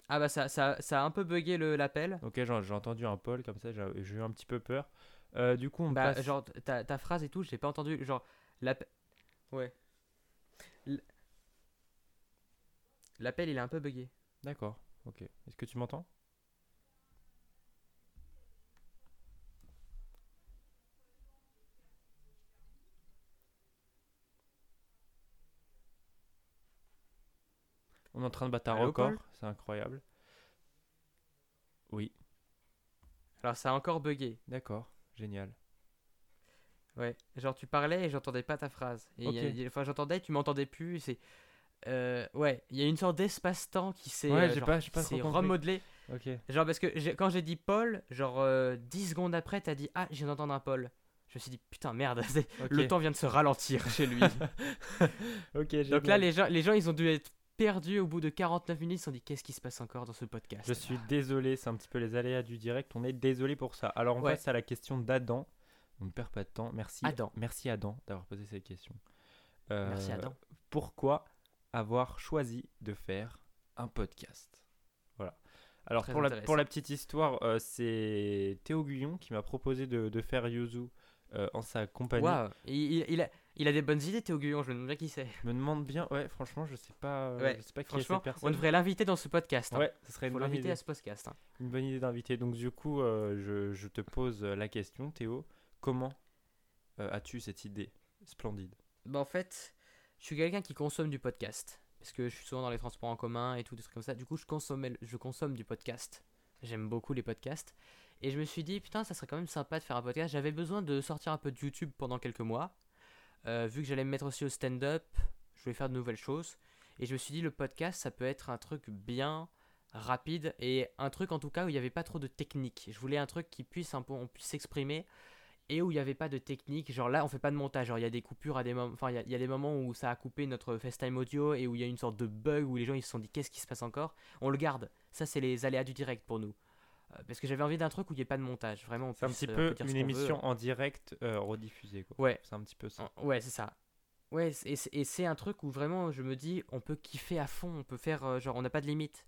Ah bah ça, ça, ça a un peu bugué l'appel. Ok, j'ai entendu un Paul comme ça, j'ai j'ai eu un petit peu peur. Euh, du coup, on Bah passe. genre ta, ta phrase et tout, je l'ai pas entendu. Genre l'appel. Ouais. L'appel il est un peu bugué. D'accord. Ok. Est-ce que tu m'entends? On est en train de battre un Allô, record, Paul c'est incroyable. Oui, Alors ça a encore bugué. d'accord, génial. Ouais, genre tu parlais et j'entendais pas ta phrase. Et il y a- Ok. il y a- enfin, j'entendais, tu m'entendais plus. C'est, euh, ouais, il y a une sorte d'espace-temps qui s'est, Ouais, euh, j'ai genre, pas- j'ai qui pas trop s'est compris. remodelé. Ok. Genre parce que j'ai- quand j'ai dit Paul, genre euh, 10 secondes après, t'as dit ah, je viens d'entendre un Paul. Je me suis dit putain merde, c'est- le temps vient de se ralentir chez lui. Ok, Donc là, les gens, les gens, ils ont dû être perdus au bout de 49 minutes. Sont dit qu'est-ce qui se passe encore dans ce podcast? Je suis désolé, c'est un petit peu les aléas du direct. On est désolé pour ça. Alors on Ouais. passe à la question d'Adam. On ne perd pas de temps. Merci. Adam. Merci Adam d'avoir posé cette question. Euh, Merci Adam. Pourquoi avoir choisi de faire un podcast? Voilà. Alors pour la, pour intéressant. la petite histoire, euh, c'est Théo Guyon qui m'a proposé de, de faire Yuzu euh, en sa compagnie. Waouh, il, il- il a, il a des bonnes idées, Théo Guyon, je me demande bien qui c'est. Je me demande bien, ouais, franchement, je sais pas, euh, Ouais, je sais pas qui est Franchement, cette personne. on devrait l'inviter dans ce podcast. Hein. Ouais, ce serait une Faut bonne l'inviter idée. à ce podcast. hein. Une bonne idée d'inviter. Donc du coup, euh, je, je te pose euh, la question, Théo. Comment euh, as-tu cette idée splendide? Bah, en fait, je suis quelqu'un qui consomme du podcast. Parce que je suis souvent dans les transports en commun et tout, des trucs comme ça. Du coup, je, consommais, je consomme du podcast. J'aime beaucoup les podcasts. Et je me suis dit, putain, ça serait quand même sympa de faire un podcast. J'avais besoin de sortir un peu de YouTube pendant quelques mois. Euh, vu que j'allais me mettre aussi au stand-up, je voulais faire de nouvelles choses. Et je me suis dit, le podcast, ça peut être un truc bien rapide et un truc en tout cas où il n'y avait pas trop de technique. Je voulais un truc qui puisse un peu, on puisse s'exprimer et où il n'y avait pas de technique. Genre là, on fait pas de montage. Genre il y a des coupures à des moments. Enfin, il y y, a des moments où ça a coupé notre FaceTime audio et où il y a une sorte de bug où les gens ils se sont dit qu'est-ce qui se passe encore? On le garde. Ça, c'est les aléas du direct pour nous. Euh, parce que j'avais envie d'un truc où il n'y ait pas de montage. Vraiment, C'est un petit euh, peu une veut. émission en direct euh, rediffusée, quoi. Ouais. C'est un petit peu ça. Ouais, c'est ça. Ouais, et c'est- un truc où vraiment je me dis, on peut kiffer à fond, on peut faire, genre, on n'a pas de limite.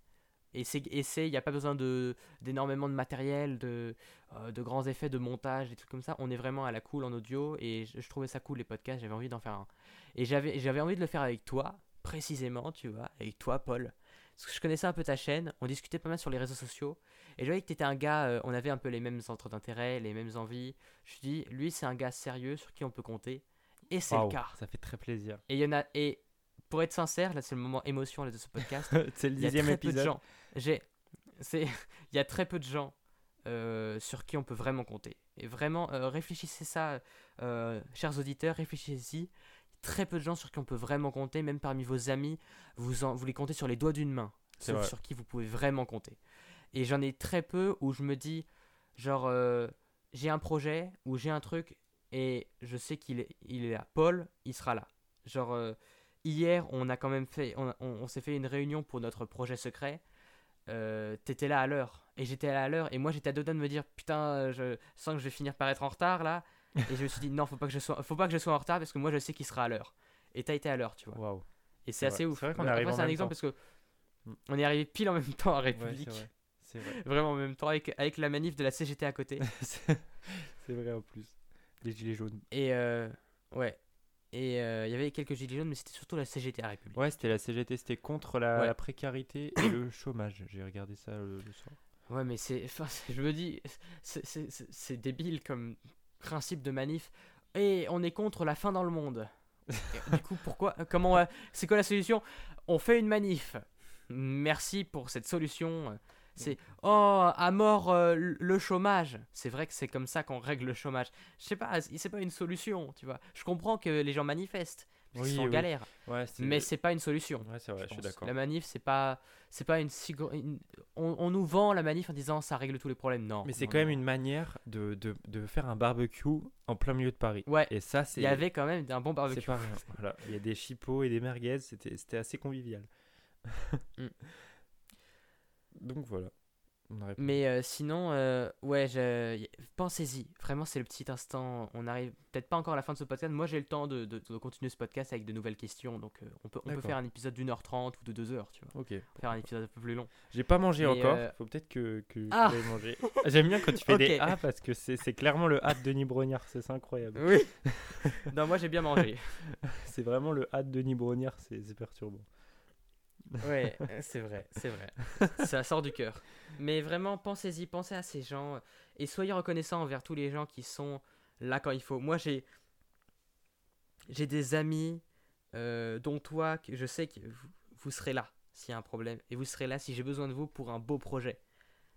Et c'est, et c'est, il n'y a pas besoin de, d'énormément de matériel, de, euh, de grands effets de montage, des trucs comme ça. On est vraiment à la cool en audio et je, je trouvais ça cool les podcasts, j'avais envie d'en faire un. Et j'avais, j'avais envie de le faire avec toi, précisément, tu vois, avec toi, Paul. Parce que je connaissais un peu ta chaîne, on discutait pas mal sur les réseaux sociaux. Et je voyais que tu étais un gars, euh, on avait un peu les mêmes centres d'intérêt, les mêmes envies. Je me suis dit, lui, c'est un gars sérieux sur qui on peut compter. Et c'est le cas. Ça fait très plaisir. Et il y en a et pour être sincère, là c'est le moment émotion là, de ce podcast. c'est le dixième épisode. gens. J'ai c'est il y a très peu de gens euh, sur qui on peut vraiment compter. Et vraiment euh, réfléchissez ça euh, chers auditeurs, réfléchissez-y. Très peu de gens sur qui on peut vraiment compter, même parmi vos amis, vous en, vous les comptez sur les doigts d'une main, sauf sur qui vous pouvez vraiment compter. Et j'en ai très peu où je me dis genre euh, j'ai un projet ou j'ai un truc et je sais qu'il est, il est là. Paul, il sera là. Genre, euh, hier, on a quand même fait, on, on- on s'est fait une réunion pour notre projet secret. Euh, T'étais là à l'heure et j'étais là à l'heure et moi j'étais à deux doigts de me dire putain, je sens que je vais finir par être en retard là. Et je me suis dit non, faut pas que je sois, faut pas que je sois en retard parce que moi je sais qu'il sera à l'heure. Et t'as été à l'heure, tu vois. Waouh. Et c'est assez vrai. ouf. C'est vrai qu'on arrive c'est un exemple temps. parce que on est arrivé pile en même temps à Ouais, République. c'est vrai. Vraiment en même temps avec, avec la manif de la CGT à côté. c'est vrai en plus. Les gilets jaunes. Et euh, ouais. Et euh, il y avait quelques gilets jaunes, mais c'était surtout la CGT à République. Ouais, c'était la CGT, c'était contre la, Ouais. la précarité et le chômage. J'ai regardé ça le, le soir. Ouais, mais c'est. Enfin, je me dis, c'est débile comme principe de manif. Et on est contre la faim dans le monde. Du coup, pourquoi Comment euh, C'est quoi la solution? On fait une manif. Merci pour cette solution. C'est oh à mort euh, le chômage. C'est vrai que c'est comme ça qu'on règle le chômage. Je sais pas, c'est pas une solution, tu vois. Je comprends que les gens manifestent, parce qu'ils Oui, sont en oui. galère, Ouais, mais c'est pas une solution. Ouais, c'est vrai, je, suis pense. d'accord. La manif, c'est pas, c'est pas une, si gro- une- on, on nous vend la manif en disant ça règle tous les problèmes. Non. Mais c'est non, quand même une manière de, de, de faire un barbecue en plein milieu de Paris. Ouais. Et ça, c'est. Il y avait quand même un bon barbecue. pas rien. Voilà. Il y a des chipots et des merguez, c'était c'était assez convivial. Mm. Donc voilà. Mais euh, sinon, euh, ouais, je- pensez-y. Vraiment, c'est le petit instant. On arrive peut-être pas encore à la fin de ce podcast. Moi, j'ai le temps de, de- de continuer ce podcast avec de nouvelles questions. Donc, euh, on peut, on peut faire un épisode d'une heure trente ou de deux heures, tu vois. Ok. Faire un épisode un peu plus long. J'ai pas mangé Mais, encore. Faut peut-être que, que Ah manger. J'aime bien quand tu fais des Ok. A parce que c'est clairement le A de Denis Brognard. C'est incroyable. Oui. non, moi, j'ai bien mangé. C'est vraiment le A de Denis Brognard. C'est perturbant. Ouais, euh, c'est vrai, c'est vrai. Ça sort du cœur. Mais vraiment, pensez-y, pensez à ces gens euh, et soyez reconnaissants envers tous les gens qui sont là quand il faut. Moi, j'ai j'ai des amis, euh, dont toi, que je sais que vous, vous serez là s'il y a un problème et vous serez là si j'ai besoin de vous pour un beau projet.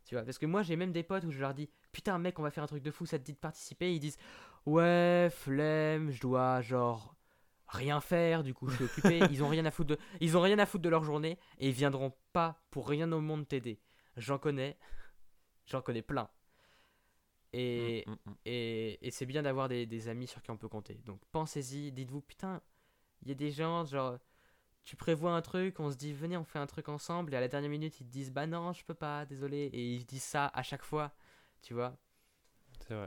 Tu vois, parce que moi, j'ai même des potes où je leur dis Putain, mec, on va faire un truc de fou, ça te dit de participer? Ils disent Ouais, flemme, je dois genre rien faire, du coup je suis occupé, ils ont rien à foutre de ils ont rien à foutre de leur journée et ils viendront pas pour rien au monde t'aider. J'en connais, j'en connais plein. Et, Mm, mm, mm. et, et c'est bien d'avoir des, des amis sur qui on peut compter. Donc pensez-y, dites-vous putain, il y a des gens genre tu prévois un truc, on se dit venez on fait un truc ensemble et à la dernière minute ils te disent bah non je peux pas, désolé et ils disent ça à chaque fois, tu vois.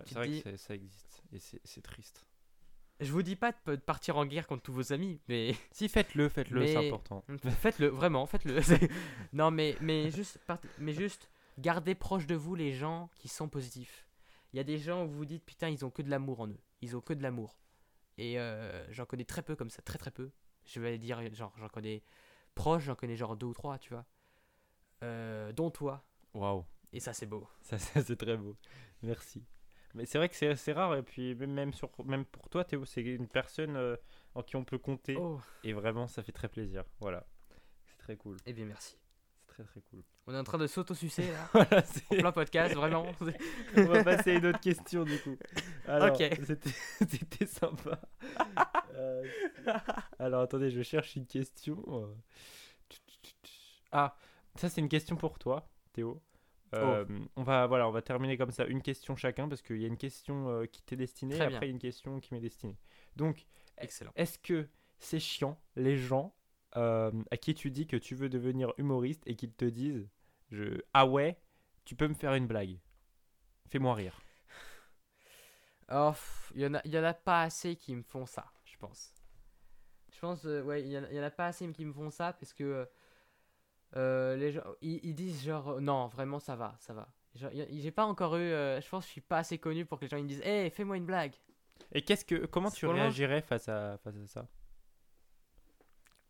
C'est vrai, dis- que ça existe. Et c'est triste. Je vous dis pas de, partir en guerre contre tous vos amis, mais Si, faites-le, faites-le, c'est important. Faites-le, vraiment, faites-le. Non, mais, mais juste, part- mais juste gardez proche de vous les gens qui sont positifs. Il y a des gens où vous vous dites putain, ils ont que de l'amour en eux. Ils ont que de l'amour. Et euh, j'en connais très peu comme ça, très très peu. Je vais dire, genre, j'en connais proche, j'en connais genre deux ou trois, tu vois. Euh, dont toi. Waouh, Et ça, c'est beau. ça, ça, c'est très beau. Merci. Mais c'est vrai que c'est rare, et puis même, même, sur, même pour toi, Théo, c'est une personne euh, en qui on peut compter, Oh, et vraiment, ça fait très plaisir. Voilà. C'est très cool. eh bien, merci. C'est très très cool. On est en train de s'auto-sucer là. voilà, En plein podcast, vraiment. On va passer à une autre question du coup. Alors, Ok. C'était c'était sympa. Euh, alors attendez, je cherche une question. euh. Ah, ça c'est une question pour toi, Théo. Euh, On va voilà, on va terminer comme ça, une question chacun parce qu'il y a une question euh, qui t'est destinée, Très et après il y a une question qui m'est destinée. Donc, Excellent. est-ce que c'est chiant les gens euh, à qui tu dis que tu veux devenir humoriste et qu'ils te disent je... ah ouais, tu peux me faire une blague, fais-moi rire. Oh, il y, en a- il y en a pas assez qui me font ça, je pense. Je pense, ouais, il y, y en a pas assez qui me font ça parce que euh, les gens, ils, ils disent genre, non, vraiment, ça va, ça va. J'ai pas encore eu, euh, je pense que je suis pas assez connu pour que les gens ils me disent, hé, fais-moi une blague. Et qu'est-ce que comment tu réagirais face à face à ça?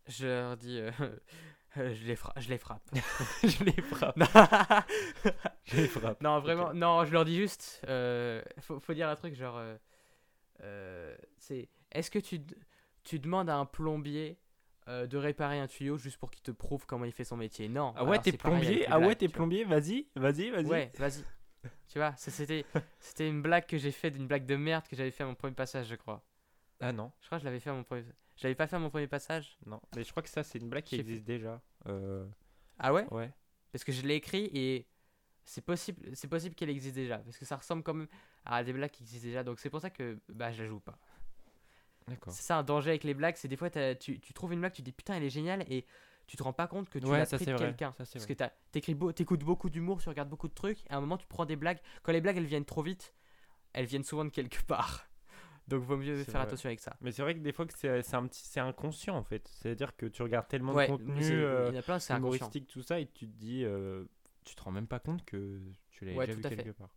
Je leur dis, euh, je, les fra- je les frappe. Je les frappe. non, Je les frappe. non, vraiment, non, je leur dis juste, faut, faut dire un truc genre, c'est, est-ce que tu, tu demandes à un plombier euh, de réparer un tuyau juste pour qu'il te prouve comment il fait son métier Non. Ah ouais, t'es plombier Ah ouais, t'es plombier Vas-y, vas-y, vas-y. Ouais, vas-y. tu vois, c'était, c'était une blague que j'ai fait, une blague de merde que j'avais fait à mon premier passage, je crois. Ah non, Je crois que je l'avais fait à mon premier. Je l'avais pas fait à mon premier passage. non. Mais je crois que ça, c'est une blague qui plus. existe déjà. Euh, Ah ouais? ouais. Parce que je l'ai écrit et c'est possible, c'est possible qu'elle existe déjà. Parce que ça ressemble quand même à des blagues qui existent déjà. Donc c'est pour ça que bah, je la joue pas. C'est ça un danger avec les blagues. C'est des fois tu, tu trouves une blague, tu te dis putain, elle est géniale et tu te rends pas compte que tu Ouais, l'as pris de quelqu'un. Parce que beau, t'écoutes beaucoup d'humour, tu regardes beaucoup de trucs. Et à un moment, tu prends des blagues. Quand les blagues elles viennent trop vite, elles viennent souvent de quelque part. Donc vaut mieux faire vrai. attention avec ça. Mais c'est vrai que des fois que c'est un petit, c'est inconscient en fait. C'est-à-dire que tu regardes tellement Ouais, de contenu c'est- euh, il y a plein, inconscient. humoristique tout ça et tu te dis, euh, tu te rends même pas compte que tu l'as Ouais, déjà vu quelque part.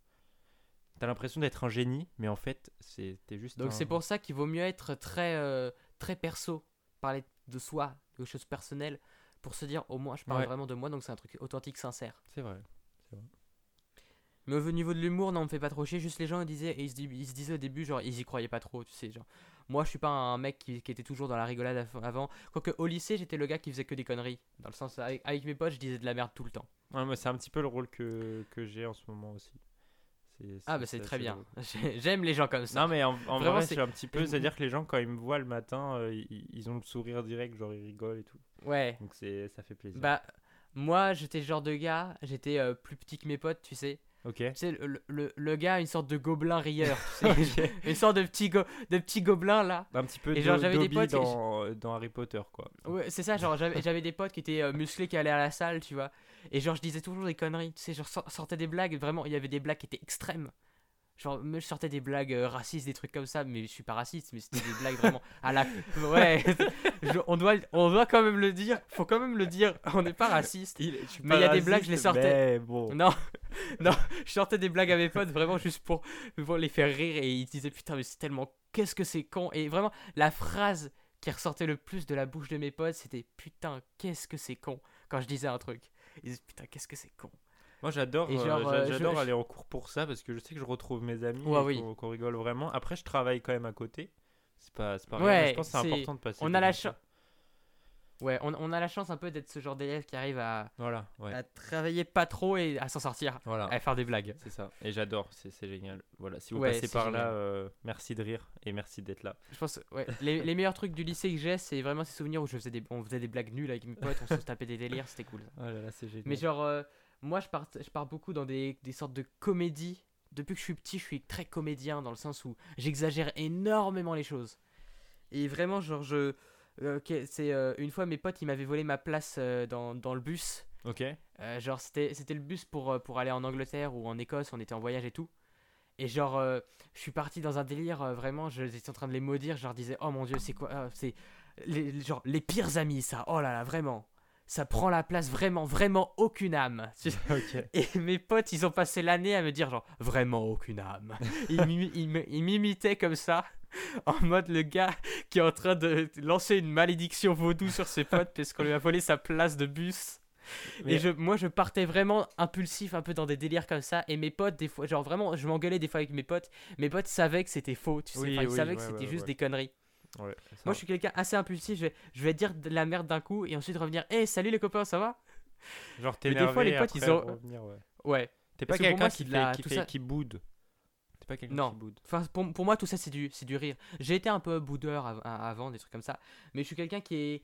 T'as l'impression d'être un génie, mais en fait, c'était juste. Donc un- c'est pour ça qu'il vaut mieux être très, euh, très perso, parler de soi, de choses personnelles, pour se dire au moins je parle Ouais. vraiment de moi, donc c'est un truc authentique, sincère. C'est vrai. Mais au niveau de l'humour, non, on me fait pas trop chier. Juste les gens ils disaient, ils se, ils se disaient au début, genre ils y croyaient pas trop, tu sais. Genre, moi je suis pas un mec qui, qui était toujours dans la rigolade av- avant. Quoique au lycée, j'étais le gars qui faisait que des conneries. Dans le sens, avec, avec mes potes, je disais de la merde tout le temps. Ouais, moi, c'est un petit peu le rôle que, que j'ai en ce moment aussi. C'est- Ah bah c'est très bien. J'aime les gens comme ça. Non mais en, en Vraiment, vrai c'est- c'est un petit peu, c'est-à-dire que les gens quand ils me voient le matin, euh, ils, ils ont le sourire direct, genre ils rigolent et tout. Ouais. Donc c'est, ça fait plaisir. Bah, moi j'étais le genre de gars, j'étais euh, plus petit que mes potes, tu sais. ok. Tu sais, le, le, le gars, une sorte de gobelin rieur, tu sais. une sorte de petit, go- de petit gobelin là. Un petit peu Et genre, j'avais des potes dans, dans Harry Potter quoi. Ouais, c'est ça, genre j'avais j'avais des potes qui étaient euh, musclés, qui allaient à la salle, tu vois. Et genre je disais toujours des conneries, tu sais, genre sor- sortais des blagues, vraiment, il y avait des blagues qui étaient extrêmes. Genre, je sortais des blagues euh, racistes, des trucs comme ça, mais je suis pas raciste, mais c'était des blagues vraiment à la. Ouais, je- on, doit, on doit quand même le dire, faut quand même le dire, on n'est pas raciste. Mais il y a des blagues, je les sortais. Bon. Non, non, je sortais des blagues à mes potes vraiment juste pour, pour les faire rire et ils disaient putain, mais c'est tellement. Qu'est-ce que c'est con Et vraiment, la phrase qui ressortait le plus de la bouche de mes potes, c'était putain, qu'est-ce que c'est con quand je disais un truc. Ils disaient putain, qu'est-ce que c'est con. Moi j'adore, euh, euh, je- j'adore je- aller en cours pour ça parce que je sais que je retrouve mes amis Ouais, et oui. qu'on, qu'on rigole vraiment. Après je travaille quand même à côté. C'est pas, pas Ouais, je pense que c'est important de passer. on a la chance. Ouais, on, on a la chance un peu d'être ce genre d'élève qui arrive à, Voilà, ouais. à travailler pas trop et à s'en sortir, Voilà. à faire des blagues. C'est ça, et j'adore, c'est c'est génial. Voilà, si vous Ouais, passez par là, euh, merci de rire et merci d'être là. Je pense, ouais, les, les meilleurs trucs du lycée que j'ai, c'est vraiment ces souvenirs où je faisais des, on faisait des blagues nulles avec mes potes, on se tapait des délires, c'était cool. Oh là là, c'est génial. Mais genre, euh, moi, je pars, je pars beaucoup dans des, des sortes de comédies. Depuis que je suis petit, je suis très comédien dans le sens où j'exagère énormément les choses. Et vraiment, genre, je. Euh, ok, c'est euh, une fois mes potes, ils m'avaient volé ma place euh, dans, dans le bus. Ok, Euh, genre, c'était c'était le bus pour, pour aller en Angleterre ou en Écosse, on était en voyage et tout. Et genre, je suis parti dans un délire, vraiment, je- j'étais en train de les maudire, je leur disais, oh mon dieu, c'est quoi C'est les, genre les pires amis, ça, oh là là, vraiment. ça prend la place vraiment, vraiment aucune âme. Tu- Ok. Et mes potes, ils ont passé l'année à me dire genre vraiment aucune âme. Ils ils m'imitaient comme ça, en mode le gars qui est en train de lancer une malédiction vaudou sur ses potes parce qu'on lui a volé sa place de bus. Mais- Et je, moi, je partais vraiment impulsif, un peu dans des délires comme ça. Et mes potes, des fois, genre vraiment, je m'engueulais des fois avec mes potes. Mes potes savaient que c'était faux, tu sais. Oui, Enfin, ils oui, savaient que c'était ouais, juste ouais. des conneries. Moi, je suis quelqu'un assez impulsif. Je vais, je vais dire de la merde d'un coup et ensuite revenir. Hé, salut les copains, ça va? Genre Mais des fois, les potes, ils ont- revenir, ouais. T'es pas quelqu'un qui, qui boude. T'es pas quelqu'un Non. qui boude. Enfin, pour, pour moi, tout ça, c'est du, c'est du rire. J'ai été un peu boudeur av- avant, des trucs comme ça. Mais je suis quelqu'un qui est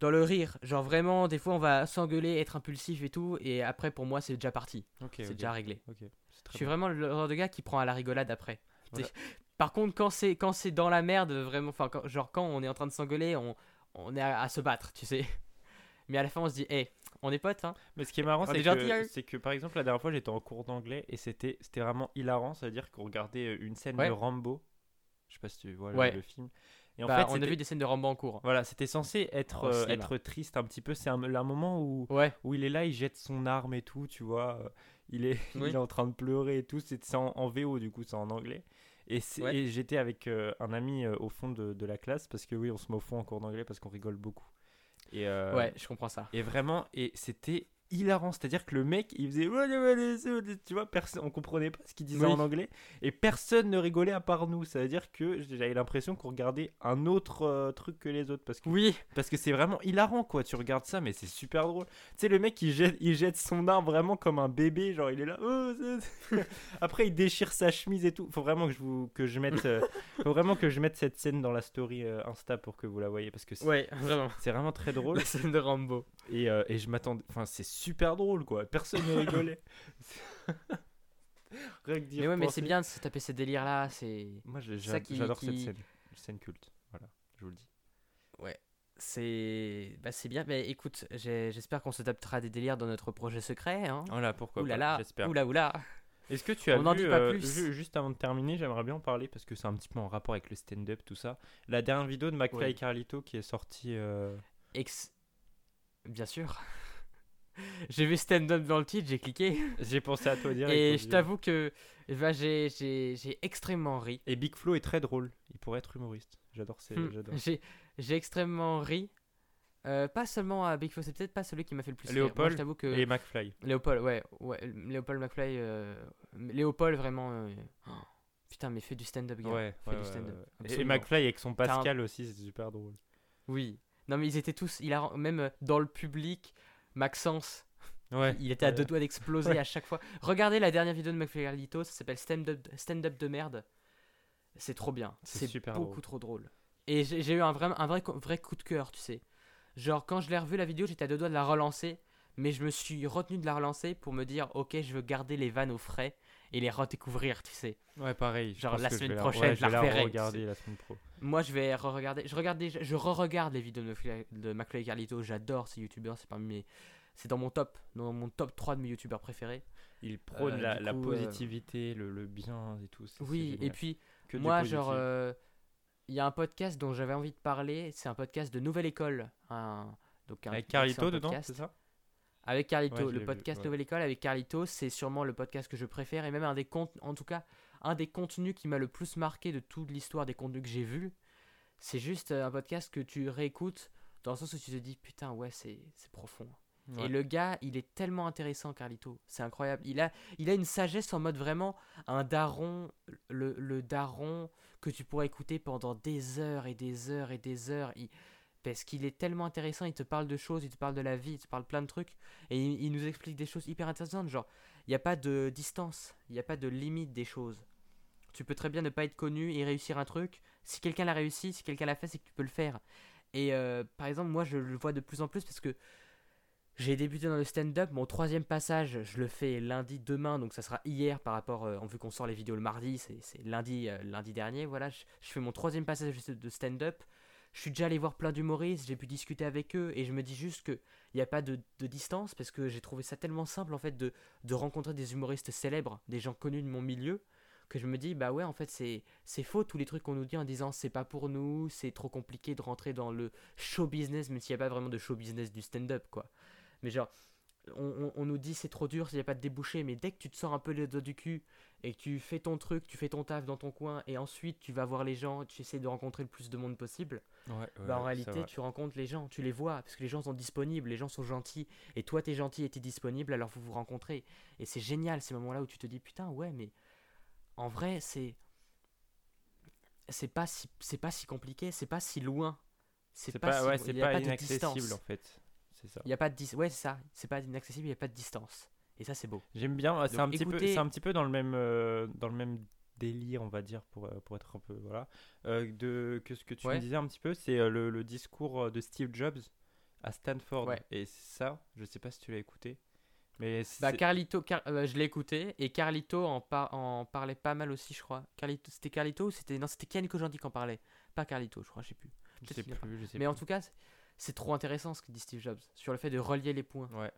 dans le rire. Genre vraiment, des fois, on va s'engueuler, être impulsif et tout. Et après, pour moi, c'est déjà parti. C'est déjà réglé. C'est Je suis bien. vraiment le genre de gars qui prend à la rigolade après. Voilà. Par contre, quand c'est quand c'est dans la merde, vraiment, enfin, quand- genre quand on est en train de s'engueuler, on, on est à, à se battre, tu sais. Mais à la fin, on se dit, hé, on est potes, hein. Mais ce qui est marrant, c'est que, hein. que par exemple, la dernière fois, j'étais en cours d'anglais et c'était vraiment hilarant. C'est-à-dire qu'on regardait euh, une scène Ouais. de Rambo. Je sais pas si tu vois le- Ouais. le, film. Et en Bah, fait, on a vu des scènes de Rambo en cours. Voilà, c'était censé être, Au euh, être triste un petit peu. C'est un, un moment où, Ouais, où il est là, il jette son arme et tout, tu vois. euh, Il est, Oui. il est en train de pleurer et tout. C'est en, en VO, du coup, c'est en anglais. Et, c'est- Ouais. et j'étais avec euh, un ami euh, au fond de, de la classe parce que oui, on se met au fond en cours d'anglais parce qu'on rigole beaucoup. Et, euh, ouais, je comprends ça. et vraiment, et c'était hilarant. C'est-à-dire que le mec, il faisait. Tu vois, personne, on comprenait pas ce qu'il disait Oui. en anglais. Et personne ne rigolait à part nous. Ça veut dire que j'avais l'impression qu'on regardait un autre euh, truc que les autres. Parce que Oui, parce que c'est vraiment hilarant, quoi. Tu regardes ça, mais c'est super drôle. Tu sais, le mec, il jette, il jette son arme vraiment comme un bébé. Genre, il est là. oh, Après, il déchire sa chemise et tout. Faut vraiment que je, vous, que je mette. euh, faut vraiment que je mette cette scène dans la story euh, Insta pour que vous la voyez. Parce que c'est ouais, vraiment. vraiment très drôle. La scène de Rambo. Et, et je m'attendais. Enfin, c'est super drôle, quoi. Personne ne rigolait. Rien que d'y Mais ouais, mais c'est bien de se taper ces délires là, c'est Moi, j'ai- ça qui- j'adore cette qui- scène. Scène culte. Voilà, je vous le dis. c'est bah c'est bien. Mais écoute, j'ai- j'espère qu'on se tapera des délires dans notre projet secret hein. Voilà, pourquoi Ouh là pas, là, J'espère. là. Est-ce que tu as On n'en vu, dit pas euh, plus. ju- juste avant de terminer, j'aimerais bien en parler parce que c'est un petit peu en rapport avec le stand-up, tout ça. La dernière vidéo de McFly Oui. et Carlito qui est sortie. euh, Ex bien sûr. J'ai vu stand up dans le titre, j'ai cliqué J'ai pensé à toi direct. et je t'avoue que bah, j'ai extrêmement ri. Et Big Flo est très drôle. Il pourrait être humoriste. J'adore. ces- Hmm. J'ai j'ai extrêmement ri. Euh, pas seulement à Big Flo, c'est peut-être pas celui qui m'a fait le plus rire. Moi, Léopold je t'avoue que Et McFly. Léopold, ouais, ouais, Léopold McFly, euh, Léopold vraiment. euh, oh, putain, mais fais du stand-up, gars. Ouais, fais ouais, du stand-up. ouais. Et. McFly avec son un- Pascal aussi, c'est super drôle. Oui. Non, mais ils étaient tous, il a même dans le public, Maxence, Ouais. il était à deux doigts d'exploser Ouais. à chaque fois. Regardez la dernière vidéo de Carlito, ça s'appelle Stand Up, Stand Up de merde. C'est trop bien. C'est super beaucoup drôle. trop drôle. Et j'ai eu un vrai, un vrai, co- vrai coup de cœur, tu sais. Genre, quand je l'ai revu la vidéo, j'étais à deux doigts de la relancer. Mais je me suis retenu de la relancer pour me dire, ok, je veux garder les vannes au frais et les redécouvrir, tu sais. Ouais, pareil. Genre, la je semaine vais prochaine, ouais, je la vais reverrai, tu regarder la semaine pro. Moi, je vais re-regarder. Je regarde déjà- je re-regarde les vidéos de McFly, et Carlito. J'adore ces youtubeurs. C'est parmi mes, c'est dans mon top, dans mon top 3 de mes youtubeurs préférés. Il prône Euh, la, euh, positivité, le, le bien et tout. Oui, et puis Que moi, genre, euh, il y a un podcast dont j'avais envie de parler. C'est un podcast de Nouvelle École. Un, donc un Avec Carlito dedans, c'est ça? Avec Carlito, Ouais, le vu, podcast ouais. Nouvelle École avec Carlito, c'est sûrement le podcast que je préfère et même un des comptes, en tout cas, un des contenus qui m'a le plus marqué de toute l'histoire des contenus que j'ai vus. C'est juste euh, un podcast que tu réécoutes dans le sens où tu te dis putain ouais c'est c'est profond. Ouais. Et le gars, il est tellement intéressant, Carlito. C'est incroyable. Il a, il a une sagesse en mode vraiment un daron, le, le daron que tu pourrais écouter pendant des heures et des heures et des heures. Il- parce qu'il est tellement intéressant, il te parle de choses, il te parle de la vie, il te parle plein de trucs. Et il, nous explique des choses hyper intéressantes. Genre, il n'y a pas de distance, il n'y a pas de limite des choses. Tu peux très bien ne pas être connu et réussir un truc. Si quelqu'un l'a réussi, si quelqu'un l'a fait, c'est que tu peux le faire. Et euh, par exemple, moi, je le vois de plus en plus parce que j'ai débuté dans le stand-up. Mon troisième passage, je le fais lundi demain, donc ça sera hier par rapport, euh, en vu qu'on sort les vidéos le mardi, c'est lundi, euh, lundi dernier. Voilà, je, fais mon troisième passage de stand-up. Je suis déjà allé voir plein d'humoristes, j'ai pu discuter avec eux et je me dis juste qu'il n'y a pas de, distance parce que j'ai trouvé ça tellement simple en fait de, de rencontrer des humoristes célèbres, des gens connus de mon milieu, que je me dis, bah ouais, en fait, c'est c'est faux tous les trucs qu'on nous dit en disant c'est pas pour nous, c'est trop compliqué de rentrer dans le show business, même s'il n'y a pas vraiment de show business du stand-up, quoi. Mais genre, on, nous dit c'est trop dur s'il n'y a pas de débouché, mais dès que tu te sors un peu les doigts du cul et que tu fais ton truc, tu fais ton taf dans ton coin, et ensuite tu vas voir les gens, tu essaies de rencontrer le plus de monde possible, Ouais, bah en réalité tu rencontres les gens, tu les vois, parce que les gens sont disponibles, les gens sont gentils, et toi t'es gentil et t'es disponible, alors vous vous rencontrez. Et c'est génial ces moments-là où tu te dis putain ouais mais en vrai c'est c'est pas si c'est pas si compliqué, c'est pas si loin. c'est pas, pas, si- ouais, il c'est pas, de inaccessible distance. en fait. C'est ça. Il y a pas de dis- ouais c'est ça, c'est pas inaccessible, il y a pas de distance. Et ça c'est beau. J'aime bien. C'est Donc, un petit peu, c'est un petit peu dans le même, euh, dans le même délire, on va dire, pour, euh, pour être un peu voilà, euh, de que ce que tu Ouais. me disais un petit peu, c'est euh, le, le discours euh, de Steve Jobs à Stanford. Ouais. Et ça, je sais pas si tu l'as écouté, mais Bah c'est- Carlito, Car- euh, je l'ai écouté et Carlito en, par- en parlait pas mal aussi je crois. Carlito, c'était Carlito ou c'était non c'était Ken Kojandi qui en parlait, pas Carlito je crois, je sais plus. je sais plus, je sais Mais en tout cas, c'est- trop intéressant ce que dit Steve Jobs sur le fait de relier les points. Ouais,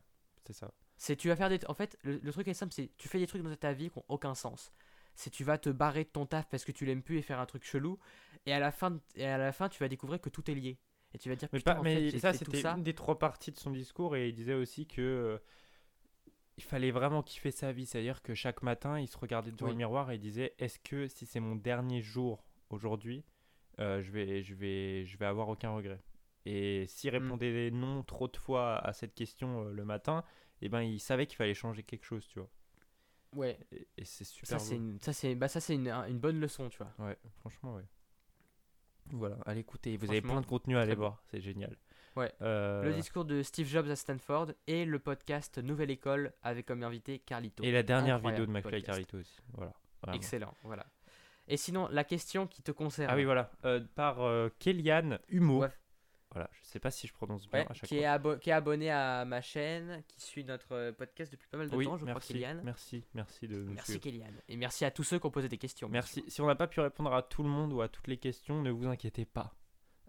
c'est ça. C'est tu vas faire des en fait le, le truc est simple, c'est tu fais des trucs dans ta vie qui ont aucun sens. C'est tu vas te barrer de ton taf parce que tu l'aimes plus et faire un truc chelou et à la fin et à la fin tu vas découvrir que tout est lié et tu vas dire Mais, pas, en mais fait, ça, c'était une des trois parties de son discours et il disait aussi que euh, il fallait vraiment kiffer sa vie. C'est-à-dire que chaque matin, il se regardait devant Oui. le miroir et il disait Est-ce que si c'est mon dernier jour aujourd'hui, euh, je, vais, je, vais, je vais avoir aucun regret? Et s'il Mm. répondait non trop de fois à cette question euh, le matin, eh ben, il savait qu'il fallait changer quelque chose, tu vois. Ouais, Et, et c'est super ça c'est une ça c'est bah ça c'est une, une bonne leçon, tu vois. Ouais, franchement, ouais. Voilà, allez écouter. Vous avez plein de contenu à aller voir, c'est génial. Ouais. Euh, Le discours de Steve Jobs à Stanford et le podcast Nouvelle École avec comme invité Carlito. Et la dernière Incroyable vidéo de McFly podcast. Carlito aussi. Voilà. vraiment. Excellent, voilà. Et sinon, la question qui te concerne. Ah oui, voilà. Euh, par euh, Kéliane Humo. Ouais. Voilà, je sais pas si je prononce bien Ouais, à chaque qui, est fois. abo- qui est abonné à ma chaîne, qui suit notre euh, podcast depuis pas mal de oui, temps, je merci, crois, merci, merci de nous Merci. Kéliane. Et merci à tous ceux qui ont posé des questions. Merci. Si on n'a pas pu répondre à tout le monde ou à toutes les questions, ne vous inquiétez pas.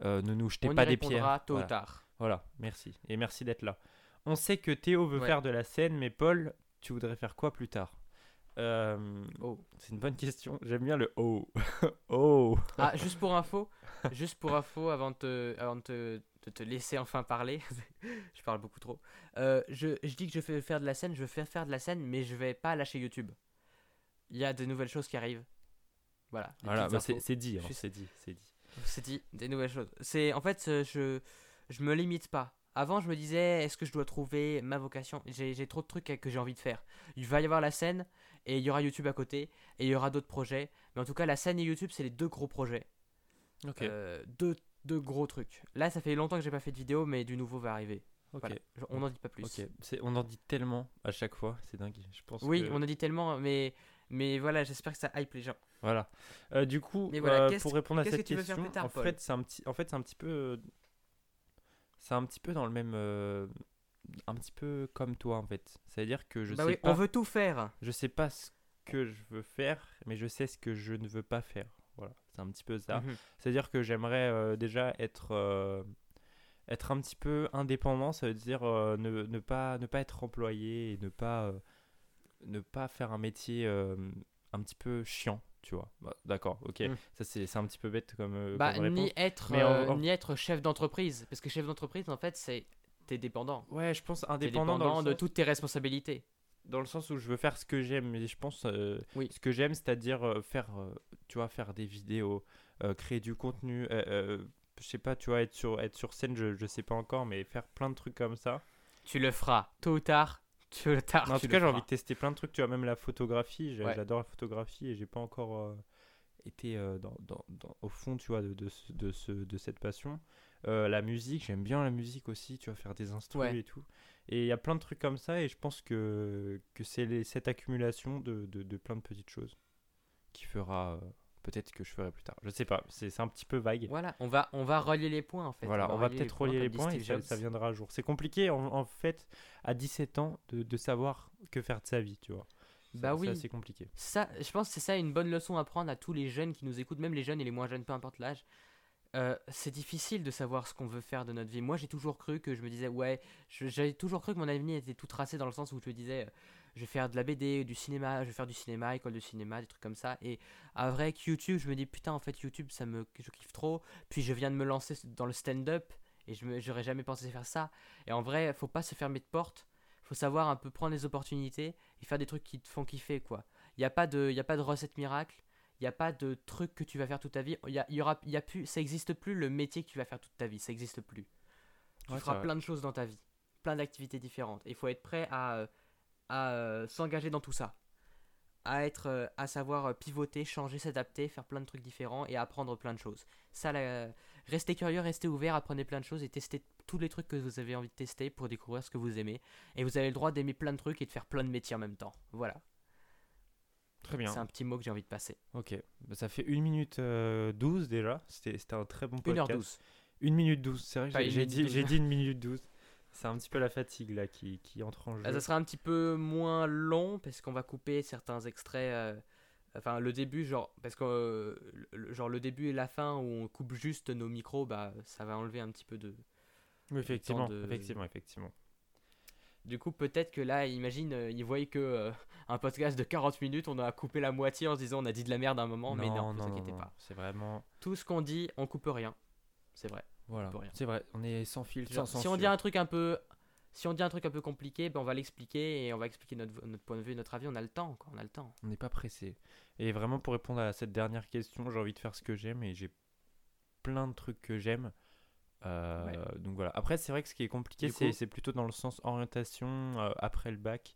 Euh, ne nous jetez. On pas y des répondra pierres. tôt voilà. ou tard. Voilà, merci. Et merci d'être là. On sait que Théo veut Ouais. faire de la scène, mais Paul, tu voudrais faire quoi plus tard? Euh, Oh. C'est une bonne question. J'aime bien le oh. oh. Ah, juste pour info, juste pour info, avant de te, avant de te, de te laisser enfin parler, je parle beaucoup trop. Euh, je, je dis que je vais faire de la scène, je vais faire faire de la scène, mais je vais pas lâcher YouTube. Il y a de nouvelles choses qui arrivent. Voilà. Voilà, bah, c'est dit, suis- c'est dit, c'est dit. C'est dit, des nouvelles choses. C'est en fait, euh, je je me limite pas. Avant, je me disais, est-ce que je dois trouver ma vocation? J'ai trop de trucs que j'ai envie de faire. Il va y avoir la scène et il y aura YouTube à côté et il y aura d'autres projets. Mais en tout cas, la scène et YouTube, c'est les deux gros projets. Ok. Euh, deux, deux gros trucs. Là, ça fait longtemps que j'ai pas fait de vidéo, mais du nouveau va arriver. ok. Voilà. Je- On n'en dit pas plus. Ok. C'est- On en dit tellement à chaque fois, c'est dingue. Je pense. Oui, que- on en dit tellement, mais mais voilà, j'espère que ça hype les gens. Voilà. Euh, du coup, Mais voilà, euh, pour répondre à cette que tu veux faire question, tard, en Paul fait, c'est un petit, en fait, c'est un petit peu, c'est un petit peu dans le même, euh, un petit peu comme toi en fait. C'est-à-dire que je bah sais oui, pas, on veut tout faire. je sais pas ce que je veux faire, mais je sais ce que je ne veux pas faire. Voilà, c'est un petit peu ça. Mhm. C'est-à-dire que j'aimerais euh, déjà être, euh, être un petit peu indépendant. Ça veut dire euh, ne, ne pas, ne pas être employé et ne pas, ne pas faire un métier un petit peu chiant. Tu vois, Bah, d'accord, ok. Mm. Ça c'est un petit peu bête comme, Bah, comme ni être, Mais en- en- ni être chef d'entreprise. Parce que chef d'entreprise, en fait, c'est t'es dépendant. Ouais, je pense T'es indépendant, dépendant dans, de sens, toutes tes responsabilités. Dans le sens où je veux faire ce que j'aime. Mais je pense euh, Oui. ce que j'aime, c'est-à-dire euh, faire, euh, tu vois, faire des vidéos, euh, créer du contenu. je sais pas, tu vois, être sur, être sur scène, je, je sais pas encore, mais faire plein de trucs comme ça. Tu le feras. Tôt ou tard, tu le tard. Non, en tu tout cas, j'ai envie de tester plein de trucs. Tu vois, même la photographie, Ouais. j'adore la photographie et j'ai pas encore été dans, dans- dans- au fond, tu vois, de, de, ce- de, ce- de cette passion. La musique, j'aime bien la musique aussi, tu vois, faire des instruments Ouais. et tout. Et il y a plein de trucs comme ça et je pense que, que c'est cette accumulation de, de, de plein de petites choses qui fera euh, peut-être que je ferai plus tard. Je sais pas, c'est un petit peu vague. Voilà, on va, on va relier les points en fait. Voilà, on va peut-être relier les points et ça, viendra à jour. C'est compliqué en, en fait à 17 ans de, de savoir que faire de sa vie, tu vois. Bah oui. C'est compliqué. Ça, je pense que c'est ça une bonne leçon à prendre à tous les jeunes qui nous écoutent, même les jeunes et les moins jeunes, peu importe l'âge. Euh, c'est difficile de savoir ce qu'on veut faire de notre vie. Moi, j'ai toujours cru que je me disais, ouais, j'avais toujours cru que mon avenir était tout tracé dans le sens où je me disais, euh, je vais faire de la BD, du cinéma, je vais faire du cinéma, école de cinéma, des trucs comme ça. Et à vrai que YouTube, je me dis putain, en fait, YouTube, ça me, je kiffe trop. Puis je viens de me lancer dans le stand-up et je j'aurais jamais pensé faire ça. Et en vrai, faut pas se fermer de porte. Faut savoir un peu prendre les opportunités et faire des trucs qui te font kiffer, quoi. Il n'y a, y a pas de recette miracle. Il n'y a pas de truc que tu vas faire toute ta vie. Y a, y aura, y a plus, ça n'existe plus le métier que tu vas faire toute ta vie. Ça n'existe plus. Tu feras plein de choses dans ta vie. Plein d'activités différentes. Il faut être prêt à, à euh, s'engager dans tout ça. À être, euh, à savoir euh, pivoter, changer, s'adapter, faire plein de trucs différents et apprendre plein de choses. Ça, restez curieux, restez ouvert, apprenez plein de choses et testez tous les trucs que vous avez envie de tester pour découvrir ce que vous aimez. Et vous avez le droit d'aimer plein de trucs et de faire plein de métiers en même temps. Voilà. Très bien. C'est un petit mot que j'ai envie de passer. Ok. Bah, ça fait 1 minute 12 déjà. C'était un très bon podcast. 1h12. 1 minute 12, c'est vrai, j'ai dit, dit 1 minute 12. C'est un petit peu la fatigue là qui, qui entre en jeu. ça sera un petit peu moins long parce qu'on va couper certains extraits. Euh, enfin, le début, genre, parce que euh, le, genre le début et la fin où on coupe juste nos micros, bah ça va enlever un petit peu de. Oui, effectivement, effectivement, effectivement. Du coup, peut-être que là, imagine, euh, ils voyaient que un podcast de 40 minutes, on a coupé la moitié en se disant on a dit de la merde à un moment, mais non, ne vous inquiétez pas. C'est vraiment. Tout ce qu'on dit, on coupe rien. C'est vrai. Voilà. C'est vrai, on est sans fil, sans Si on dit un truc un peu, si on dit un truc un peu compliqué, ben on va l'expliquer et on va expliquer notre, notre, point de vue, notre avis. On a le temps, quoi. On a le temps. On n'est pas pressé. Et vraiment pour répondre à cette dernière question, j'ai envie de faire ce que j'aime et j'ai plein de trucs que j'aime. Euh, donc voilà. Après, c'est vrai que ce qui est compliqué, c'est plutôt dans le sens orientation euh, après le bac.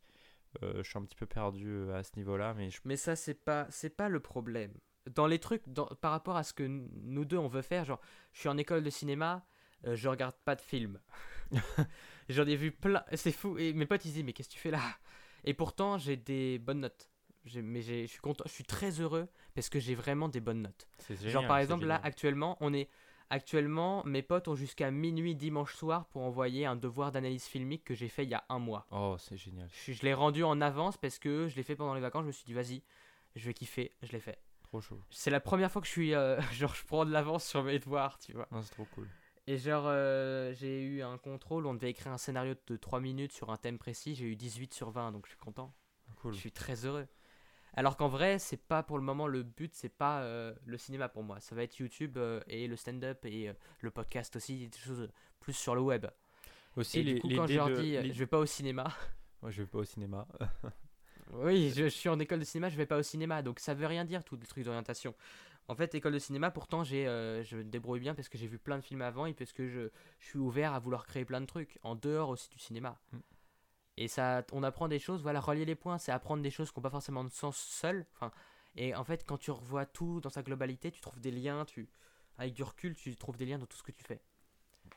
Euh, je suis un petit peu perdu à ce niveau-là, mais mais ça c'est pas c'est pas le problème dans les trucs, par rapport à ce que nous deux on veut faire, genre, je suis en école de cinéma, je regarde pas de films. J'en ai vu plein, c'est fou. Et mes potes ils disent, mais qu'est-ce que tu fais là? Et pourtant, j'ai des bonnes notes. Mais je suis content, je suis très heureux parce que j'ai vraiment des bonnes notes. genre, par exemple, là, actuellement, on est. Actuellement, mes potes ont jusqu'à minuit dimanche soir pour envoyer un devoir d'analyse filmique que j'ai fait il y a un mois. Oh, c'est génial. Je, je l'ai rendu en avance parce que je l'ai fait pendant les vacances. Je me suis dit, vas-y, je vais kiffer. Je l'ai fait. C'est la première fois que je suis. Euh, genre, je prends de l'avance sur mes devoirs, tu vois. c'est trop cool. Et genre, euh, j'ai eu un contrôle, on devait écrire un scénario de 3 minutes sur un thème précis, j'ai eu 18 sur 20, donc je suis content. Cool. Je suis très heureux. Alors qu'en vrai, c'est pas pour le moment le but, c'est pas euh, le cinéma pour moi. Ça va être YouTube et le stand-up et le podcast aussi, des choses plus sur le web. Aussi, et les, du coup, quand je leur dis, je vais pas au cinéma. Moi, je vais pas au cinéma. Oui, je, suis en école de cinéma, je vais pas au cinéma, donc ça veut rien dire tout le truc d'orientation. En fait, école de cinéma, pourtant, j'ai, euh, je me débrouille bien parce que j'ai vu plein de films avant et parce que je, je, suis ouvert à vouloir créer plein de trucs, en dehors aussi du cinéma. Mm. Et ça, on apprend des choses, voilà, relier les points, c'est apprendre des choses qui n'ont pas forcément de sens seul. Enfin, et en fait, quand tu revois tout dans sa globalité, tu trouves des liens, tu, avec du recul, tu trouves des liens dans tout ce que tu fais.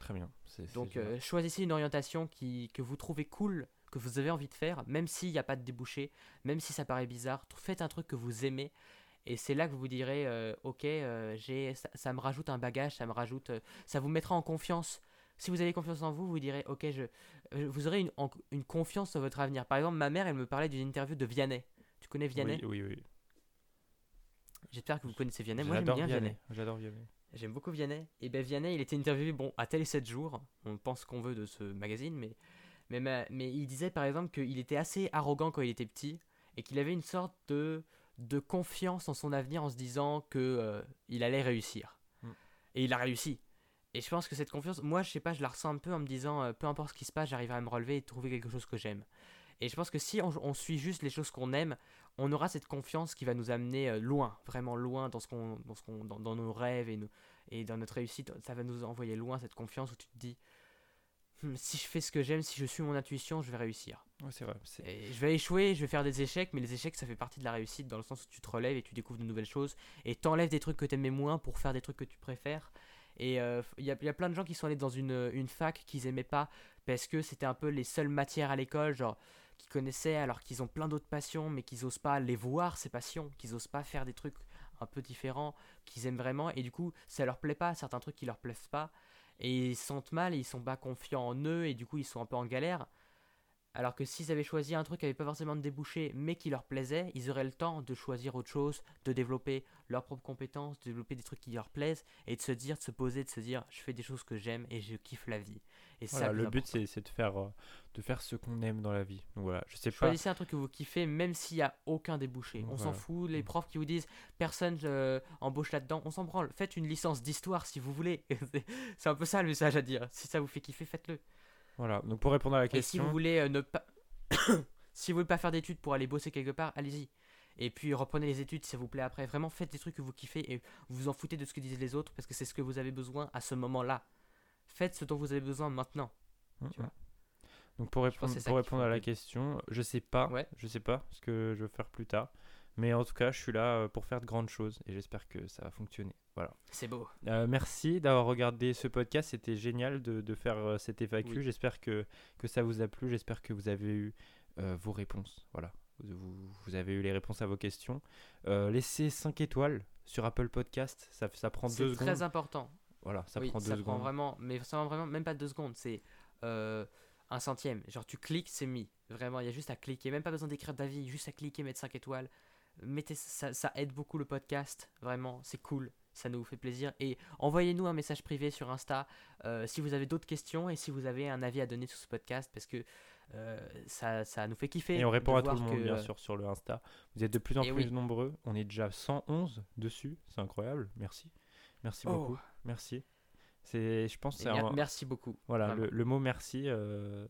Très bien. Donc, euh, choisissez une orientation qui, que vous trouvez cool que vous avez envie de faire, même s'il n'y a pas de débouché, même si ça paraît bizarre, faites un truc que vous aimez. Et c'est là que vous direz, euh, ok, euh, j'ai, ça, me rajoute un bagage, ça me rajoute, ça vous mettra en confiance. Si vous avez confiance en vous, vous direz, ok, je, vous aurez une, une, confiance dans votre avenir. Par exemple, ma mère, elle me parlait d'une interview de Vianney. Tu connais Vianney? Oui, oui, oui. J'espère que vous connaissez Vianney. Moi, j'aime bien Vianney. J'adore Vianney. J'aime beaucoup Vianney. Et ben Vianney, il était interviewé bon à Télé 7 jours. On pense qu'on veut de ce magazine, mais mais, mais il disait par exemple qu'il était assez arrogant quand il était petit et qu'il avait une sorte de, de confiance en son avenir en se disant que euh, il allait réussir. Mm. Et il a réussi. Et je pense que cette confiance, moi je sais pas, je la ressens un peu en me disant euh, peu importe ce qui se passe, j'arriverai à me relever et trouver quelque chose que j'aime. Et je pense que si on, suit juste les choses qu'on aime, on aura cette confiance qui va nous amener euh, loin, vraiment loin dans, ce qu'on, dans, ce qu'on, dans, dans nos rêves et, et dans notre réussite. Ça va nous envoyer loin cette confiance où tu te dis Hmm, si je fais ce que j'aime, si je suis mon intuition, je vais réussir. c'est vrai. je vais échouer, je vais faire des échecs, mais les échecs, ça fait partie de la réussite dans le sens où tu te relèves et tu découvres de nouvelles choses et t'enlèves des trucs que t'aimais moins pour faire des trucs que tu préfères. Et il euh, y, a, y, a, plein de gens qui sont allés dans une, une fac qu'ils aimaient pas parce que c'était un peu les seules matières à l'école, genre qu'ils connaissaient alors qu'ils ont plein d'autres passions, mais qu'ils osent pas les voir ces passions, qu'ils osent pas faire des trucs un peu différents qu'ils aiment vraiment et du coup ça leur plaît pas certains trucs qui leur plaisent pas et ils se sentent mal, ils sont pas confiants en eux et du coup ils sont un peu en galère. Alors que s'ils avaient choisi un truc qui n'avait pas forcément de débouché mais qui leur plaisait, ils auraient le temps de choisir autre chose, de développer leurs propres compétences, de développer des trucs qui leur plaisent et de se dire, de se poser, de se dire je fais des choses que j'aime et je kiffe la vie. Et ça, Voilà, le but, c'est de faire, euh, de faire ce qu'on aime dans la vie. Donc voilà, je sais pas. Choisissez un truc que vous kiffez, même s'il n'y a aucun débouché. On s'en fout. Les Mm. profs qui vous disent personne euh, embauche là-dedans, on s'en branle. Faites une licence d'histoire si vous voulez. C'est un peu ça le message à dire. Si ça vous fait kiffer, faites-le. Voilà, donc pour répondre à la Et si question, vous voulez euh, ne pas, si vous voulez pas faire d'études pour aller bosser quelque part, allez-y. Et puis reprenez les études, s'il vous plaît, après. Vraiment, faites des trucs que vous kiffez et vous vous en foutez de ce que disent les autres parce que c'est ce que vous avez besoin à ce moment-là. Faites ce dont vous avez besoin maintenant. Mm, tu vois. mm. Donc pour répondre, ça pour répondre à la question, je sais pas, Ouais. je sais pas ce que je veux faire plus tard, mais en tout cas, je suis là euh, pour faire de grandes choses et j'espère que ça va fonctionner. Voilà. C'est beau. Euh, merci d'avoir regardé ce podcast, c'était génial de, de faire euh, cet FAQ. Oui. J'espère que, que ça vous a plu, j'espère que vous avez eu euh, vos réponses. Voilà, vous, vous- avez eu les réponses à vos questions. Laissez 5 étoiles sur Apple Podcast, ça, ça prend C'est 2 très secondes. important. Voilà, ça oui, prend 2 ça prend secondes. vraiment, mais ça prend vraiment même pas deux secondes. C'est un centième. Genre tu cliques, c'est mis. Vraiment, il y a juste à cliquer. Même pas besoin d'écrire d'avis, juste à cliquer, mettre 5 étoiles. Mettez ça, ça aide beaucoup le podcast. Vraiment, c'est cool. Ça nous fait plaisir. Et envoyez-nous un message privé sur Insta euh, si vous avez d'autres questions et si vous avez un avis à donner sur ce podcast parce que euh, ça, ça nous fait kiffer. Et on répond à tout le monde, que, bien euh, sûr, sur le Insta. Vous êtes de plus en Et plus oui. nombreux. On est déjà 111 dessus. C'est incroyable. Merci. Merci Oh. beaucoup. Merci. C'est, je pense, que et c'est mer- un- merci beaucoup. voilà, le, le mot merci euh,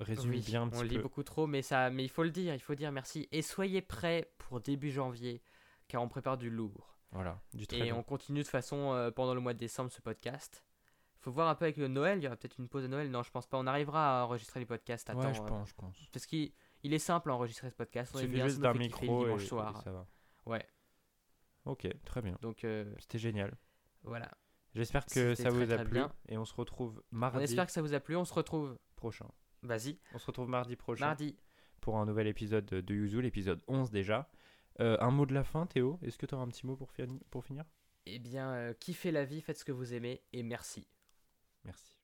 résume Oui, bien un on petit le dit peu. beaucoup trop, mais, ça, mais il faut le dire, il faut dire merci. Et soyez prêts pour début janvier, car on prépare du lourd. Voilà, du très Et on continue de façon euh, pendant le mois de décembre ce podcast. faut voir un peu avec le Noël, il y aura peut-être une pause de Noël. Non, je pense pas. On arrivera à enregistrer les podcasts à Ouais, temps. je euh, pense, je pense. parce qu'il il est simple à enregistrer ce podcast. On Il bien, ça juste d'un micro et, dimanche et soir. ça va. Ouais, Ok, très bien. donc euh, C'était génial. voilà. J'espère que ça vous très, a plu. bien. Et on se retrouve On mardi espère que ça vous a plu. On se retrouve. prochain. Vas-y, On se retrouve mardi prochain mardi. pour un nouvel épisode de Yuzu, l'épisode 11 déjà. Euh, un mot de la fin, Théo? Est-ce que tu auras un petit mot pour, pour finir? Eh bien, euh, kiffez la vie, faites ce que vous aimez et merci. Merci.